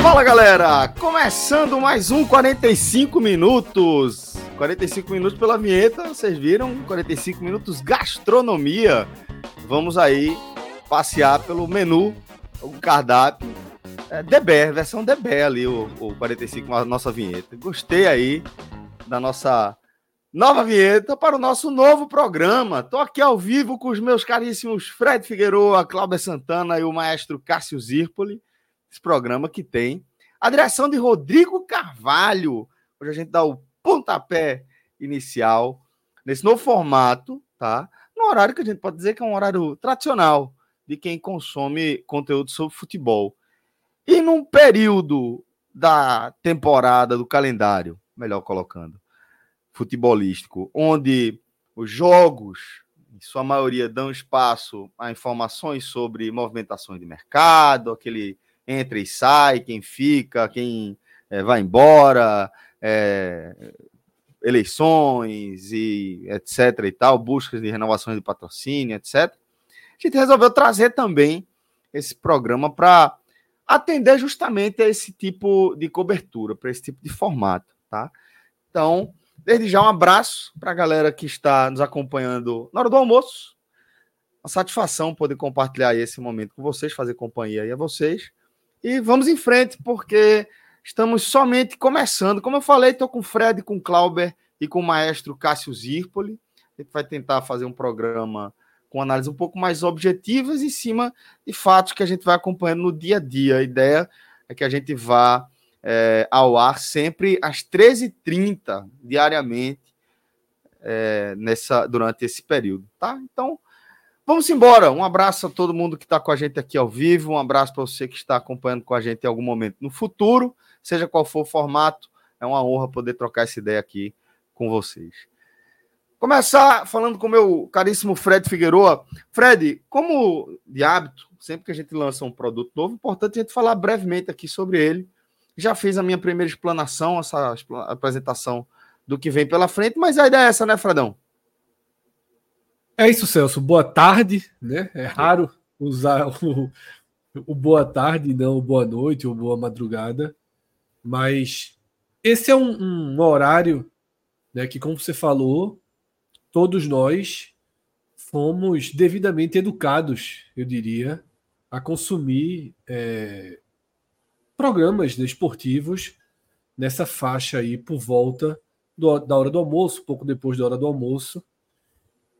Fala galera, começando mais um 45 minutos. 45 minutos pela vinheta, vocês viram? 45 minutos gastronomia. Vamos aí passear pelo menu, o cardápio. É versão DB ali, o, o 45, a nossa vinheta. Gostei aí da nossa nova vinheta para o nosso novo programa. Tô aqui ao vivo com os meus caríssimos Fred Figueroa, Cláudia Santana e o maestro Cássio Zirpoli. Esse programa que tem a direção de Rodrigo Carvalho. Hoje a gente dá o pontapé inicial nesse novo formato, tá? No horário que a gente pode dizer que é um horário tradicional de quem consome conteúdo sobre futebol. E num período da temporada, do calendário, melhor colocando, futebolístico, onde os jogos, em sua maioria, dão espaço a informações sobre movimentações de mercado, aquele entra e sai, quem fica, quem é, vai embora, é, eleições e etc e tal, buscas de renovações de patrocínio, etc. A gente resolveu trazer também esse programa para atender justamente a esse tipo de cobertura, para esse tipo de formato, tá? Então, desde já um abraço para a galera que está nos acompanhando na hora do almoço. Uma satisfação poder compartilhar esse momento com vocês, fazer companhia aí a vocês. E vamos em frente, porque estamos somente começando. Como eu falei, estou com o Fred, com o Clauber e com o maestro Cássio Zirpoli. A gente vai tentar fazer um programa com análise um pouco mais objetivas em cima de fatos que a gente vai acompanhando no dia a dia. A ideia é que a gente vá é, ao ar sempre às 13h30 diariamente é, nessa, durante esse período, tá? Então, vamos embora. Um abraço a todo mundo que está com a gente aqui ao vivo, um abraço para você que está acompanhando com a gente em algum momento no futuro, seja qual for o formato, é uma honra poder trocar essa ideia aqui com vocês. Começar falando com o meu caríssimo Fred Figueroa. Fred, como de hábito, sempre que a gente lança um produto novo, é importante a gente falar brevemente aqui sobre ele. Já fiz a minha primeira explanação, essa apresentação do que vem pela frente, mas a ideia é essa, né, Fredão? É isso, Celso. Boa tarde, né? É raro usar o, o boa tarde, não o boa noite ou boa madrugada, mas esse é um, um horário né, que, como você falou, todos nós fomos devidamente educados, eu diria, a consumir é, programas né, esportivos nessa faixa aí por volta do, da hora do almoço, pouco depois da hora do almoço.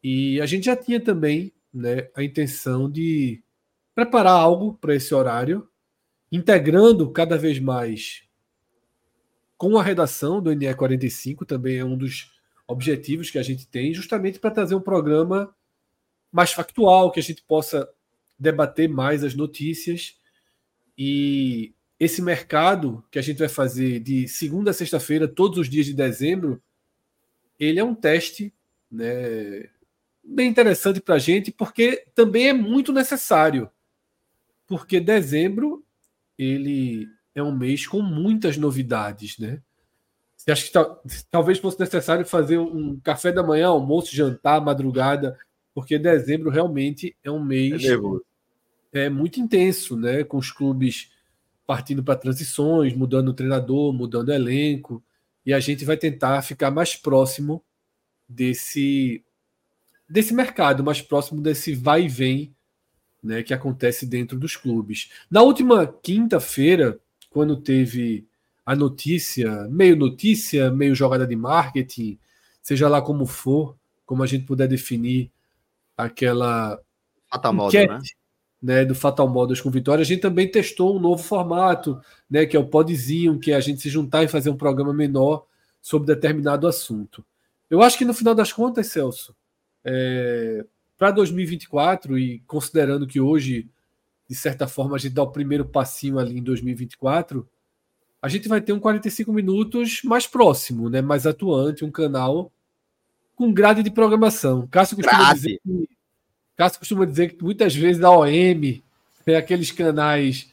E a gente já tinha também né, a intenção de preparar algo para esse horário, integrando cada vez mais com a redação do NE 45, também é um dos objetivos que a gente tem, justamente para trazer um programa mais factual, que a gente possa debater mais as notícias. E esse mercado que a gente vai fazer de segunda a sexta-feira, todos os dias de dezembro, ele é um teste né, bem interessante para a gente, porque também é muito necessário. Porque dezembro ele é um mês com muitas novidades, né? Você acha que talvez fosse necessário fazer um café da manhã, almoço, jantar, madrugada, porque dezembro realmente é um mês é, é muito intenso, né? Com os clubes partindo para transições, mudando o treinador, mudando o elenco, e a gente vai tentar ficar mais próximo desse desse mercado, mais próximo desse vai e vem, né, que acontece dentro dos clubes. Na última quinta-feira, quando teve a notícia, meio notícia, meio jogada de marketing, seja lá como for, como a gente puder definir aquela Fatal Model, né? né? Do Fatal Models com Vitória. A gente também testou um novo formato, né? Que é o podzinho, que é a gente se juntar e fazer um programa menor sobre determinado assunto. Eu acho que no final das contas, Celso, é, para 2024, e considerando que hoje, de certa forma, a gente dá o primeiro passinho ali em 2024, a gente vai ter um 45 minutos mais próximo, né? mais atuante, um canal com grade de programação. Cássio costuma, dizer que, Cássio costuma dizer que muitas vezes a OM tem aqueles canais.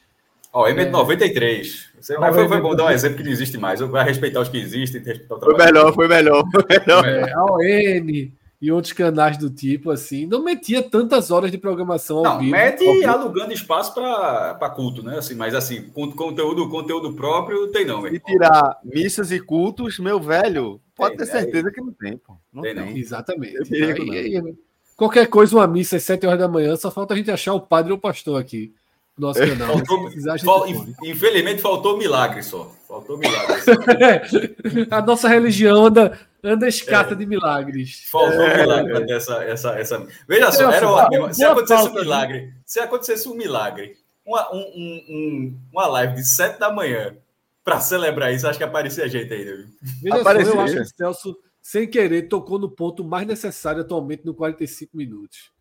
OM é de 93. Você vai, foi, foi bom dar um exemplo que não existe mais. Vai respeitar os que existem. Respeitar o foi melhor, foi melhor. Foi melhor. É, a OM e outros canais do tipo, assim, não metia tantas horas de programação ao não, vivo. Mete alugando espaço para culto, né? Assim, mas assim, conteúdo, conteúdo próprio tem não. E tirar missas e cultos, meu velho, pode tem, ter certeza é... que não tem, pô. Não tem, tem. Não. Exatamente. Perigo, qualquer coisa, uma missa às 7 horas da manhã, só falta a gente achar o padre ou o pastor aqui nosso canal. Faltou, fal, infelizmente faltou milagre só. Faltou milagre. a nossa religião anda anda escassa é. de milagres. Faltou é. milagre para ter essa, essa, essa. Veja só, era ótimo. Se acontecesse um milagre, né? se acontecesse um milagre, uma, um, um, uma live de 7 da manhã para celebrar isso, acho que aparecia gente ainda. Viu? Veja aparecia, só, eu acho que o Celso, sem querer, tocou no ponto mais necessário atualmente no 45 minutos.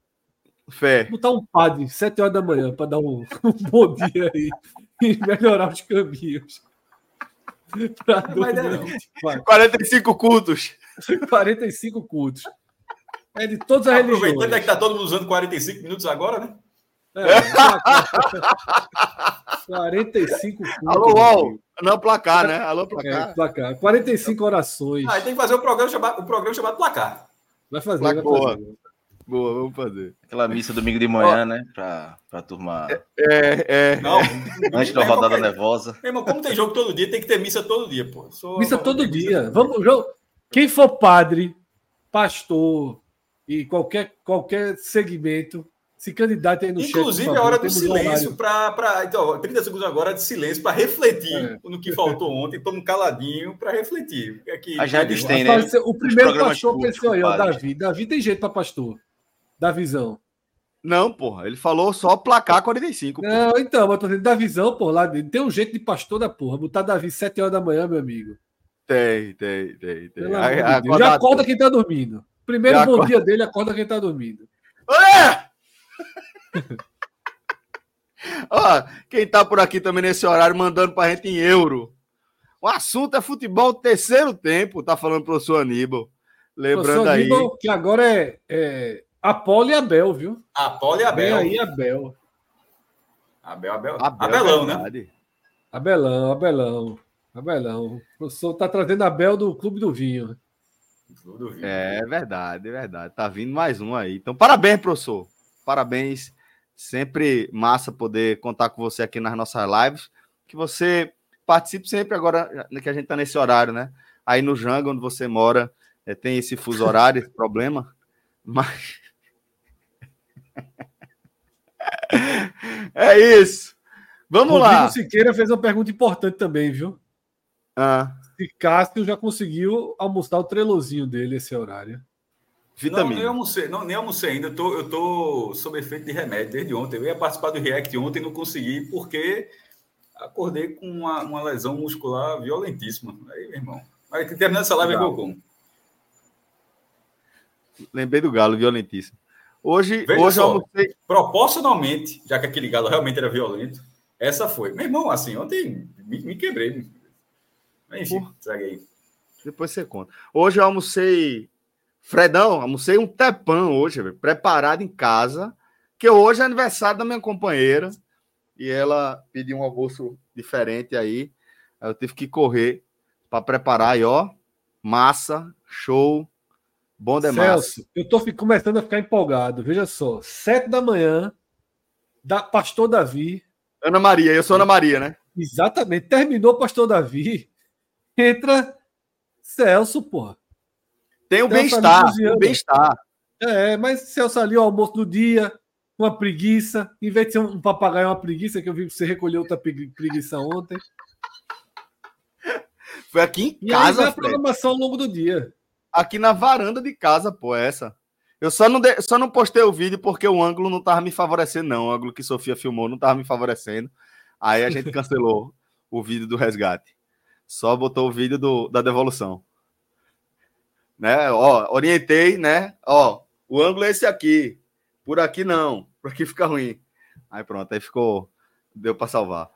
Fé. Botar um padre 7 horas da manhã para dar um, um bom dia aí e melhorar os caminhos. Pra 45 cultos. 45 cultos. É de todas as Aproveitando religiões. Aproveitando é que tá todo mundo usando 45 minutos agora, né? É, 45 cultos. Alô, UOL. Não, placar, né? Alô, placar. É, placar. 45 orações. Ah, tem que fazer o programa chamado, o programa chamado placar. Vai fazer, vai fazer. Boa, vamos fazer. Aquela missa domingo de manhã, né? Pra, pra turma. É, é. é. Não, antes da rodada qualquer... nervosa. Meu irmão, como tem jogo todo dia, tem que ter missa todo dia, pô. Sou... Missa todo dia. Vamos, Quem for padre, pastor e qualquer, qualquer segmento, se candidata aí no Inclusive, chat, a hora do silêncio para. Então, 30 segundos agora de silêncio para refletir é. no que faltou ontem. Toma um caladinho para refletir. É que, a Jades tem, né? O primeiro pastor pensou aí, ó, Davi. Davi tem jeito para pastor da visão. Não, porra, ele falou só placar 45. Porra. Não, então, mas tô dizendo da visão, porra, lá tem um jeito de pastor da porra. Botar Davi 7 horas da manhã, meu amigo. Tem, tem, tem, tem. A, a, Já acorda quem tá dormindo. Primeiro Já bom acorda... dia dele, acorda quem tá dormindo. É! Ó, quem tá por aqui também nesse horário mandando pra gente em euro. O assunto é futebol terceiro tempo, tá falando o professor Aníbal. Lembrando professor aí. Aníbal, que agora é, é Apolo e Abel, viu? Apolo e Abel. Vem aí Abel. Abel, Abel. Abel Abelão, né? Abelão, Abelão. Abelão. O professor tá trazendo Abel do Clube do Vinho. Do Vinho. É verdade, é verdade. Tá vindo mais um aí. Então, parabéns, professor. Parabéns. Sempre massa poder contar com você aqui nas nossas lives. Que você participe sempre agora que a gente tá nesse horário, né? Aí no Janga, onde você mora, é, tem esse fuso horário, esse problema. Mas é isso. Vamos Rodrigo lá. Siqueira fez uma pergunta importante também, viu? Ah. Se Cássio já conseguiu almoçar o trelozinho dele esse horário. Vitamina. Não, nem almocei, não, nem almocei ainda. Eu tô, eu tô sob efeito de remédio desde ontem. Eu ia participar do React ontem não consegui porque acordei com uma, uma lesão muscular violentíssima. Aí, meu irmão. Mas terminando essa live, eu como. Lembrei do Galo, violentíssimo. Hoje, Veja hoje só, eu almocei... Proporcionalmente, já que aquele Galo realmente era violento, essa foi. Meu irmão, assim, ontem me, me quebrei. Enfim, segue aí. Depois você conta. Hoje eu almocei. Fredão, almocei um tepão hoje, preparado em casa. Que hoje é aniversário da minha companheira. E ela pediu um almoço diferente aí. aí eu tive que correr para preparar aí, ó. Massa, show. Bom demais. Celso, eu estou começando a ficar empolgado. Veja só, sete da manhã, da Pastor Davi. Ana Maria, eu sou Ana Maria, né? Exatamente. Terminou Pastor Davi, entra Celso, porra. Tem o bem-estar, o bem-estar. É, mas Celso ali, o almoço do dia, uma preguiça. Em vez de ser um papagaio, uma preguiça, que eu vi que você recolheu outra preguiça ontem. Foi aqui em e casa. E a programação ao longo do dia aqui na varanda de casa, pô, essa. Eu só não, de... só não postei o vídeo porque o ângulo não tava me favorecendo, não. O ângulo que Sofia filmou não tava me favorecendo. Aí a gente cancelou o vídeo do resgate. Só botou o vídeo do, da devolução. Né? Ó, orientei, né? Ó, o ângulo é esse aqui. Por aqui não. Por aqui fica ruim. Aí pronto, aí ficou. Deu para salvar.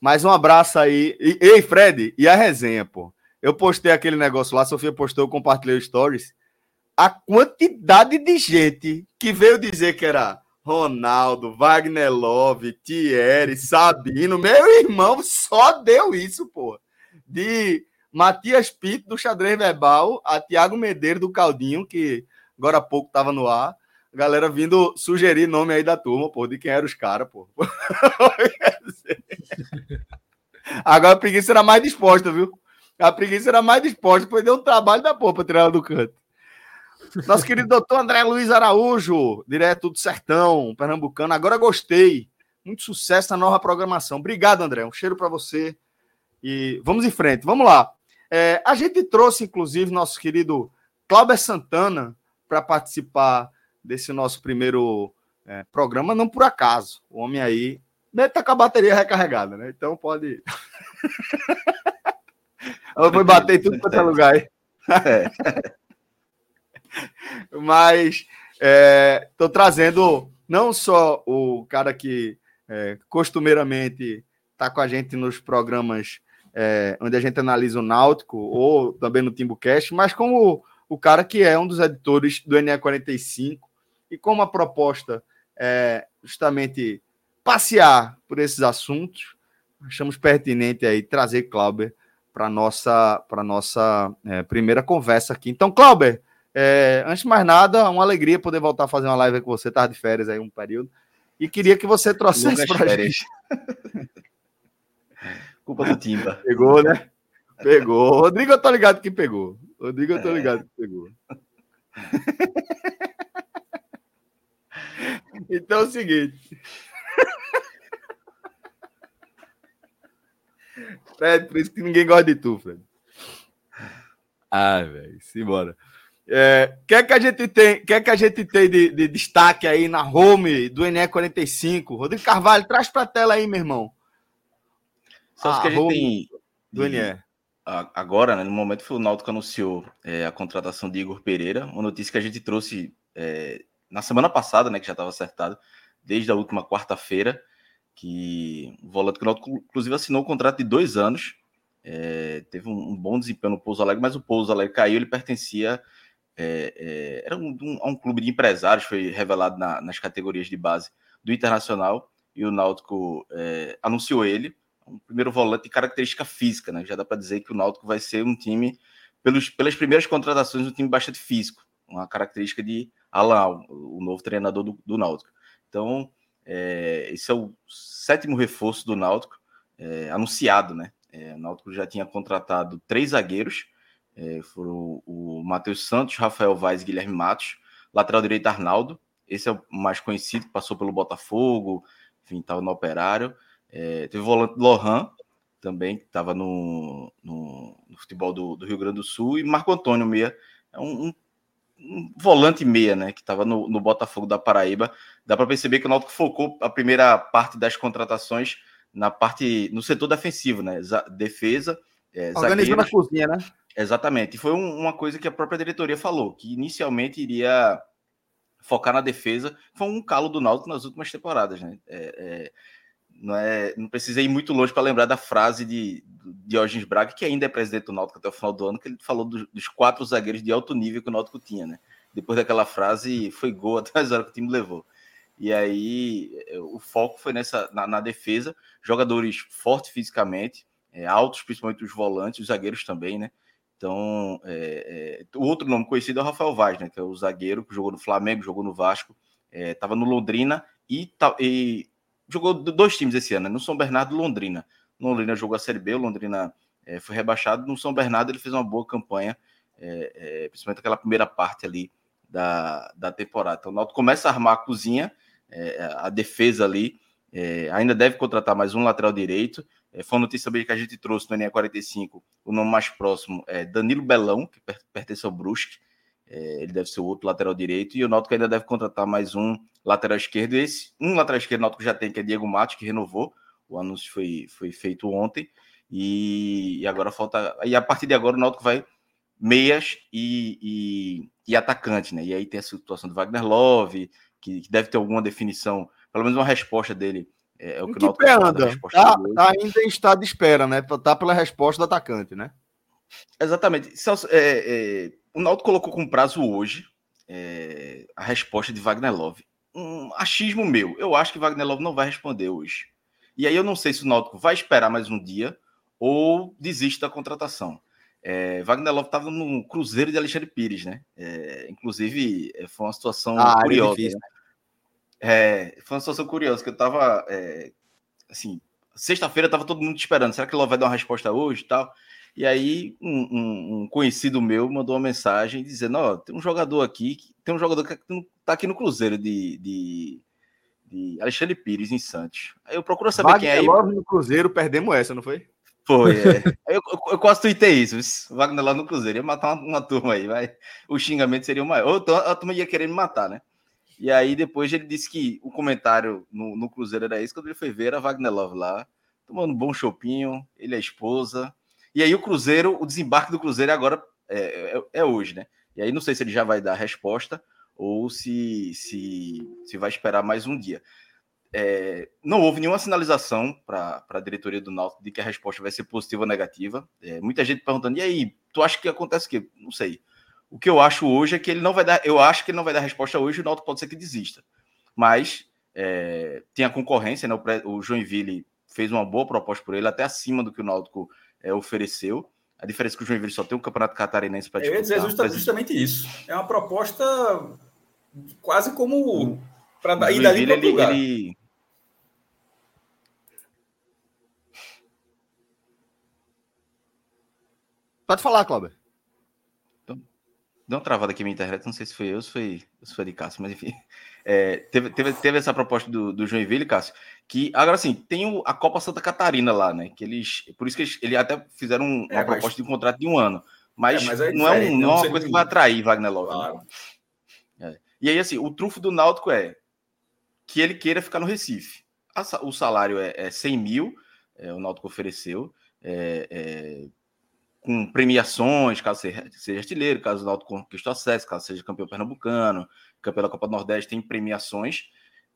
Mas um abraço aí. E, ei, Fred, e a resenha, pô? Eu postei aquele negócio lá, a Sofia postou, eu compartilhei stories. A quantidade de gente que veio dizer que era Ronaldo, Wagner Love, Thierry, Sabino, meu irmão só deu isso, pô. De Matias Pinto, do xadrez verbal, a Tiago Medeiros, do Caldinho, que agora há pouco estava no ar. Galera vindo sugerir nome aí da turma, pô, de quem eram os caras, pô. Agora a preguiça era mais disposta, viu? A preguiça era mais disposta, pois deu um trabalho da porra para tirar ela do canto. Nosso querido doutor André Luiz Araújo, direto do Sertão, pernambucano. Agora gostei. Muito sucesso na nova programação. Obrigado, André. Um cheiro para você. E vamos em frente. Vamos lá. É, a gente trouxe, inclusive, nosso querido Cláudio Santana para participar desse nosso primeiro é, programa, não por acaso. O homem aí tá com a bateria recarregada, né? Então pode. Ela foi bater em tudo quanto é lugar aí. É. Mas estou é, trazendo não só o cara que é, costumeiramente está com a gente nos programas é, onde a gente analisa o Náutico, ou também no TimbuCast, mas como o, o cara que é um dos editores do NE45, e como a proposta é justamente passear por esses assuntos, achamos pertinente aí trazer Clauber para nossa para nossa é, primeira conversa aqui. Então, Clauber, é, antes de mais nada, uma alegria poder voltar a fazer uma live com você, tá de férias aí um período, e queria que você trouxesse para gente. Culpa do Timba. Pegou, né? Pegou. Rodrigo, eu tô ligado que pegou. Rodrigo, eu tô é. ligado que pegou. então é o seguinte. Fred, por isso que ninguém gosta de tu, Fred. Ai, velho, simbora. É, que é que a gente tem, que é que a gente tem de, de destaque aí na home do NE45? Rodrigo Carvalho, traz para a tela aí, meu irmão. Só ah, que a gente tem do NE. Agora, né, no momento foi o Náutico anunciou é, a contratação de Igor Pereira, uma notícia que a gente trouxe é, na semana passada, né, que já estava acertado, desde a última quarta-feira, que o volante que o inclusive, assinou um contrato de dois anos, é, teve um, um, bom desempenho no Pouso Alegre, mas o Pouso Alegre caiu, ele pertencia é, é, era um, um, um, clube de empresários, foi revelado na, nas categorias de base do Internacional, e o Náutico é, anunciou ele, um primeiro volante de característica física, né? Já dá para dizer que o Náutico vai ser um time, pelos, pelas primeiras contratações, um time bastante físico, uma característica de Alan, o novo treinador do, do Náutico. Então, é, esse é o sétimo reforço do Náutico, é, anunciado, né? É, o Náutico já tinha contratado três zagueiros, é, foram o, Matheus Santos, Rafael Vaz e Guilherme Matos, lateral direito Arnaldo, esse é o mais conhecido, passou pelo Botafogo, enfim, estava no Operário. É, teve o volante Lohan, também, que estava no, no, no, futebol do, do, Rio Grande do Sul, e Marco Antônio Meia, é um, um um volante meia, né, que estava no, no, Botafogo da Paraíba. Dá para perceber que o Náutico focou a primeira parte das contratações na parte no setor defensivo, né, defesa, é, organizando a cozinha, né? Exatamente. E foi um, uma coisa que a própria diretoria falou, que inicialmente iria focar na defesa. Foi um calo do Náutico nas últimas temporadas, né? É, é, não, é, não precisa ir muito longe para lembrar da frase de, de Diógenes Braga, que ainda é presidente do Náutico até o final do ano, que ele falou dos, dos quatro zagueiros de alto nível que o Náutico tinha, né? Depois daquela frase, foi gol até as horas que o time levou. E aí, o foco foi nessa na, na defesa, jogadores fortes fisicamente, é, altos, principalmente os volantes, os zagueiros também, né? Então, é, é, o outro nome conhecido é o Rafael Vaz, né? Que é o zagueiro que jogou no Flamengo, jogou no Vasco, estava é, no Londrina e, e jogou dois times esse ano, né? no São Bernardo e Londrina. Londrina jogou a Série B, Londrina é, foi rebaixado. No São Bernardo ele fez uma boa campanha, é, é, principalmente aquela primeira parte ali da, da temporada. Então o Náutico começa a armar a cozinha, a defesa ali, ainda deve contratar mais um lateral direito. Foi uma notícia que a gente trouxe no NE45, o nome mais próximo é Danilo Belão, que pertence ao Brusque. É, ele deve ser o outro lateral direito. E o Náutico ainda deve contratar mais um lateral esquerdo. Esse, um lateral esquerdo o Náutico já tem, que é Diego Matos, que renovou. O anúncio foi, foi feito ontem. E, e agora falta. E a partir de agora o Náutico vai meias e, e, e atacante, né? E aí tem a situação do Wagner Love, que, que, deve ter alguma definição, pelo menos uma resposta dele. É, é o que, que o anda? Tá, tá, ainda em estado de espera, né? Tá pela resposta do atacante, né? Exatamente. Celso, é, é, o Náutico colocou com prazo hoje é, a resposta de Wagner Love. Um achismo meu. Eu acho que Wagner Love não vai responder hoje. E aí eu não sei se o Náutico vai esperar mais um dia ou desiste da contratação. É, Wagner Love estava no Cruzeiro de Alexandre Pires, né? É, inclusive, é, foi uma situação ah, é curiosa. Difícil, né? É, foi uma situação curiosa, que eu estava é, assim, sexta-feira estava todo mundo esperando, será que Love vai dar uma resposta hoje e tal? E aí, um, um, um, conhecido meu mandou uma mensagem dizendo: Ó, oh, tem um jogador aqui, tem um jogador que está aqui no Cruzeiro de, de, de, Alexandre Pires, em Santos. Aí eu procuro saber Wagner quem é. Love no Cruzeiro, perdemos essa, não foi? Foi, é. eu, eu, eu, quase tuitei isso. Wagner lá no Cruzeiro ia matar uma, uma turma aí, vai. O xingamento seria o maior. Ou a turma ia querer me matar, né? E aí depois ele disse que o comentário no, no Cruzeiro era isso. Quando ele foi ver, era Wagner Love lá, tomando um bom chopinho, ele é a esposa. E aí o Cruzeiro, o desembarque do Cruzeiro agora é, é, é hoje, né? E aí não sei se ele já vai dar resposta ou se, se, se vai esperar mais um dia é, não houve nenhuma sinalização para a diretoria do Náutico de que a resposta vai ser positiva ou negativa. É, muita gente perguntando, e aí, tu acha que acontece o quê? Não sei. O que eu acho hoje é que ele não vai dar, eu acho que ele não vai dar resposta hoje, o Náutico pode ser que desista. Mas é, tem a concorrência, né? O, o Joinville fez uma boa proposta por ele, até acima do que o Náutico é, ofereceu. A diferença é que o Joinville só tem o Campeonato Catarinense para disputar. Eu ia dizer justamente isso. É uma proposta quase como para ir dali para ele, ele, Pode falar, Cláudio. Então, deu uma travada aqui na internet, não sei se foi eu, se foi, se foi de Cássio, mas enfim. É, teve, teve, teve essa proposta do, do Joinville, Cássio, que agora sim, tem o, a Copa Santa Catarina lá, né? Que eles, por isso que eles, eles até fizeram uma é, proposta mas... de um contrato de um ano. Mas, é, mas é não, é um, não é uma coisa que vai atrair Wagner Love. Né? Claro. Né? E aí, assim, o trunfo do Náutico é que ele queira ficar no Recife. o salário é, é 100 mil, é, o Náutico ofereceu. Com premiações, caso seja, seja artilheiro, caso o Náutico conquistou acesso, caso seja campeão pernambucano, campeão da Copa do Nordeste, tem premiações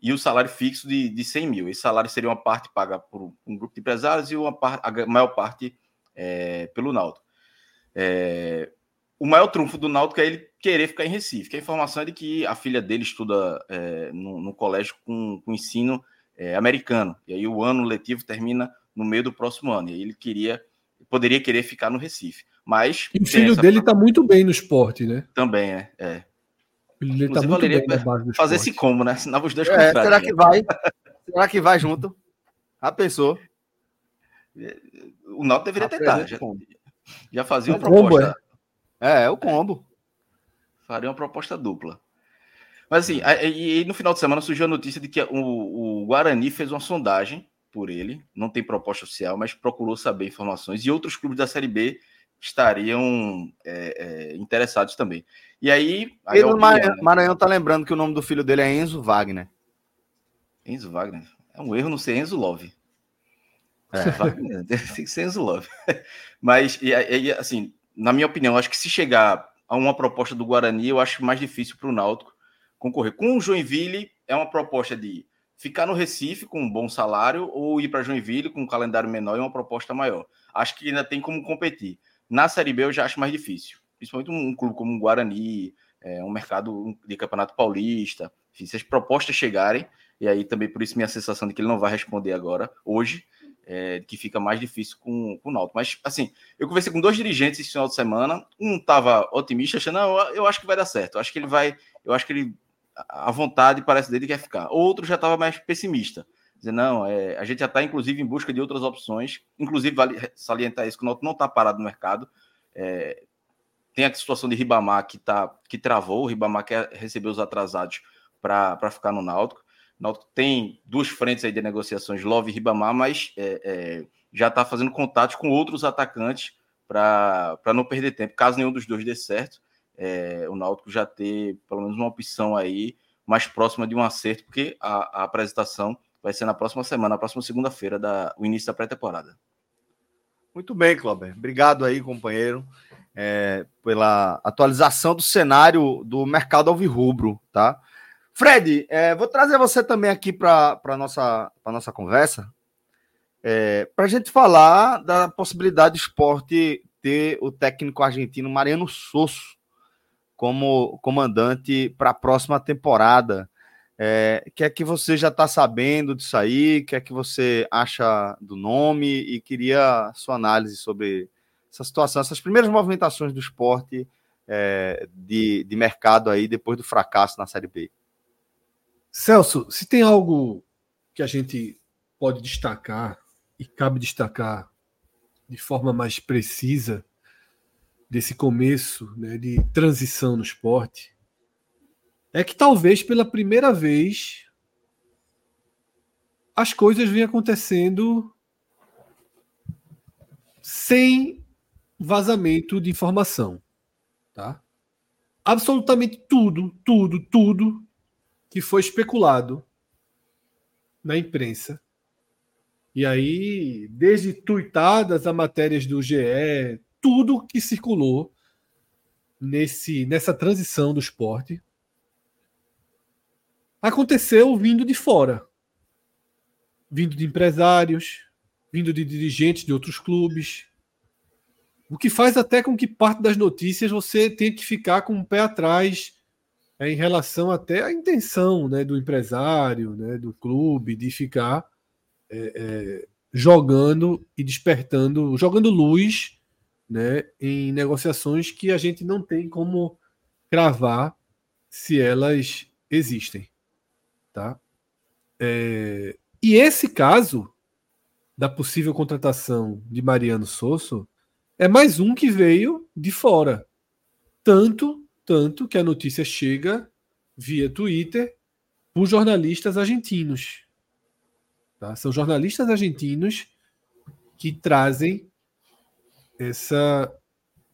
e o salário fixo de, de 100 mil. Esse salário seria uma parte paga por um grupo de empresários e uma parte, a maior parte é, pelo Náutico. É, o maior trunfo do Náutico é ele querer ficar em Recife, que a informação é de que a filha dele estuda é, no, no, colégio com, com ensino é, americano, e aí o ano letivo termina no meio do próximo ano, e aí ele queria poderia querer ficar no Recife. Mas. E o filho dele está muito bem no esporte, né? Também, é. É. O dele está muito bem na base do Fazer esporte. esse combo, né? Assinava os dois é, Será que vai? será que vai junto? Já pensou? O Náutico deveria tentar. Já, já fazia uma proposta. é. é, o combo. Faria uma proposta dupla. Mas assim, e, e no final de semana surgiu a notícia de que o, o Guarani fez uma sondagem por ele, não tem proposta oficial, mas procurou saber informações e outros clubes da Série B estariam é, é, interessados também. E aí. Pedro Maranhão, né? Maranhão tá lembrando que o nome do filho dele é Enzo Wagner. Enzo Wagner? É um erro não ser Enzo Love. É. Wagner, tem que ser Enzo Love. Mas, e, e, assim, na minha opinião, acho que se chegar a uma proposta do Guarani, eu acho mais difícil para o Náutico concorrer. Com o Joinville, é uma proposta de ficar no Recife com um bom salário ou ir para Joinville com um calendário menor e uma proposta maior. Acho que ainda tem como competir. Na Série B eu já acho mais difícil, principalmente um, clube como o Guarani, é, um mercado de Campeonato Paulista, enfim, se as propostas chegarem, e aí também por isso minha sensação de que ele não vai responder agora, hoje, é, que fica mais difícil com, com o Náutico. Mas, assim, eu conversei com dois dirigentes esse final de semana, um estava otimista, achando, não, eu acho que vai dar certo, eu acho que ele vai, eu acho que ele a vontade parece dele quer ficar. Outro já estava mais pessimista. Dizendo, não, é, a gente já está, inclusive, em busca de outras opções. Inclusive, vale salientar isso, que o Náutico não está parado no mercado. É, tem a situação de Ribamar que, tá, que travou. O Ribamar quer receber os atrasados para ficar no Náutico. O Náutico tem duas frentes aí de negociações, Love e Ribamar, mas é, é, já está fazendo contatos com outros atacantes para não perder tempo, caso nenhum dos dois dê certo. é, o Náutico já ter pelo menos uma opção aí mais próxima de um acerto, porque a, a apresentação vai ser na próxima semana, na próxima segunda-feira, o início da pré-temporada. Muito bem, Cláudio. Obrigado aí, companheiro, é, pela atualização do cenário do mercado alvirrubro, tá? Fred, é, vou trazer você também aqui para a nossa, nossa conversa, é, para a gente falar da possibilidade do esporte ter o técnico argentino Mariano Sosso como comandante para a próxima temporada. É, que é que você já está sabendo disso aí? Que é que você acha do nome? E queria sua análise sobre essa situação, essas primeiras movimentações do esporte é, de, de mercado aí depois do fracasso na Série B. Celso, se tem algo que a gente pode destacar e cabe destacar de forma mais precisa desse começo né, de transição no esporte, é que talvez pela primeira vez as coisas vêm acontecendo sem vazamento de informação, tá? Absolutamente tudo, tudo, tudo que foi especulado na imprensa e aí, desde tuitadas a matérias do GE, tudo que circulou nesse, nessa transição do esporte aconteceu vindo de fora. Vindo de empresários, vindo de dirigentes de outros clubes. O que faz até com que parte das notícias você tenha que ficar com o um pé atrás é, em relação até à intenção né, do empresário, né, do clube, de ficar é, é, jogando e despertando, jogando luz né, em negociações que a gente não tem como cravar se elas existem. Tá? É, e esse caso da possível contratação de Mariano Sosso é mais um que veio de fora. Tanto, tanto que a notícia chega via Twitter por jornalistas argentinos. Tá? São jornalistas argentinos que trazem essa.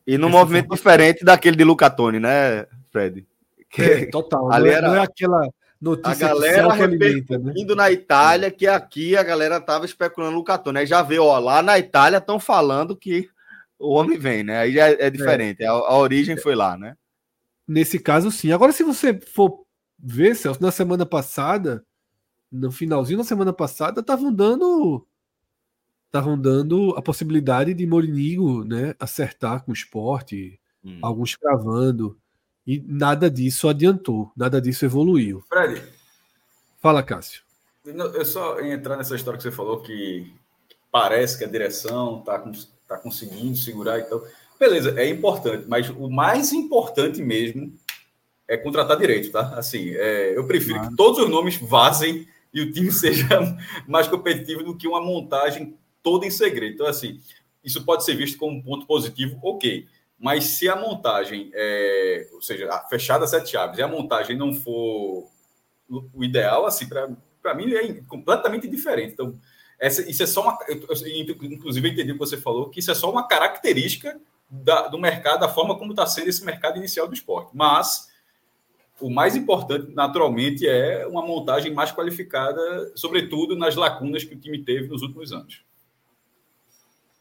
E num movimento formação. diferente daquele de Lucatone, né, Fred? Que... É, total. Ali não, é, era... não é aquela notícia a galera que alimenta, né? na Itália que aqui a galera tava especulando Lucatone. Aí já vê, ó, lá na Itália estão falando que o homem vem, né? Aí já é, é diferente. É. A, a, origem foi lá, né? Nesse caso, sim. Agora, se você for ver, Celso, na semana passada, no finalzinho da semana passada, estavam dando estavam dando a possibilidade de Morinigo né, acertar com o esporte, hum. alguns cravando, e nada disso adiantou, nada disso evoluiu. Fred. Fala, Cássio. Eu só entrar nessa história que você falou que parece que a direção está tá conseguindo segurar e então. Beleza, é importante, mas o mais importante mesmo é contratar direito, tá? Assim, é, eu prefiro claro. que todos os nomes vazem e o time seja mais competitivo do que uma montagem toda em segredo. Então, assim, isso pode ser visto como um ponto positivo, ok. Mas se a montagem, é, ou seja, a fechada sete chaves, e a montagem não for o ideal, assim, para mim é completamente diferente. Então, essa, isso é só uma. Inclusive, eu entendi o que você falou, que isso é só uma característica da, do mercado, da forma como está sendo esse mercado inicial do esporte. Mas o mais importante, naturalmente, é uma montagem mais qualificada, sobretudo nas lacunas que o time teve nos últimos anos.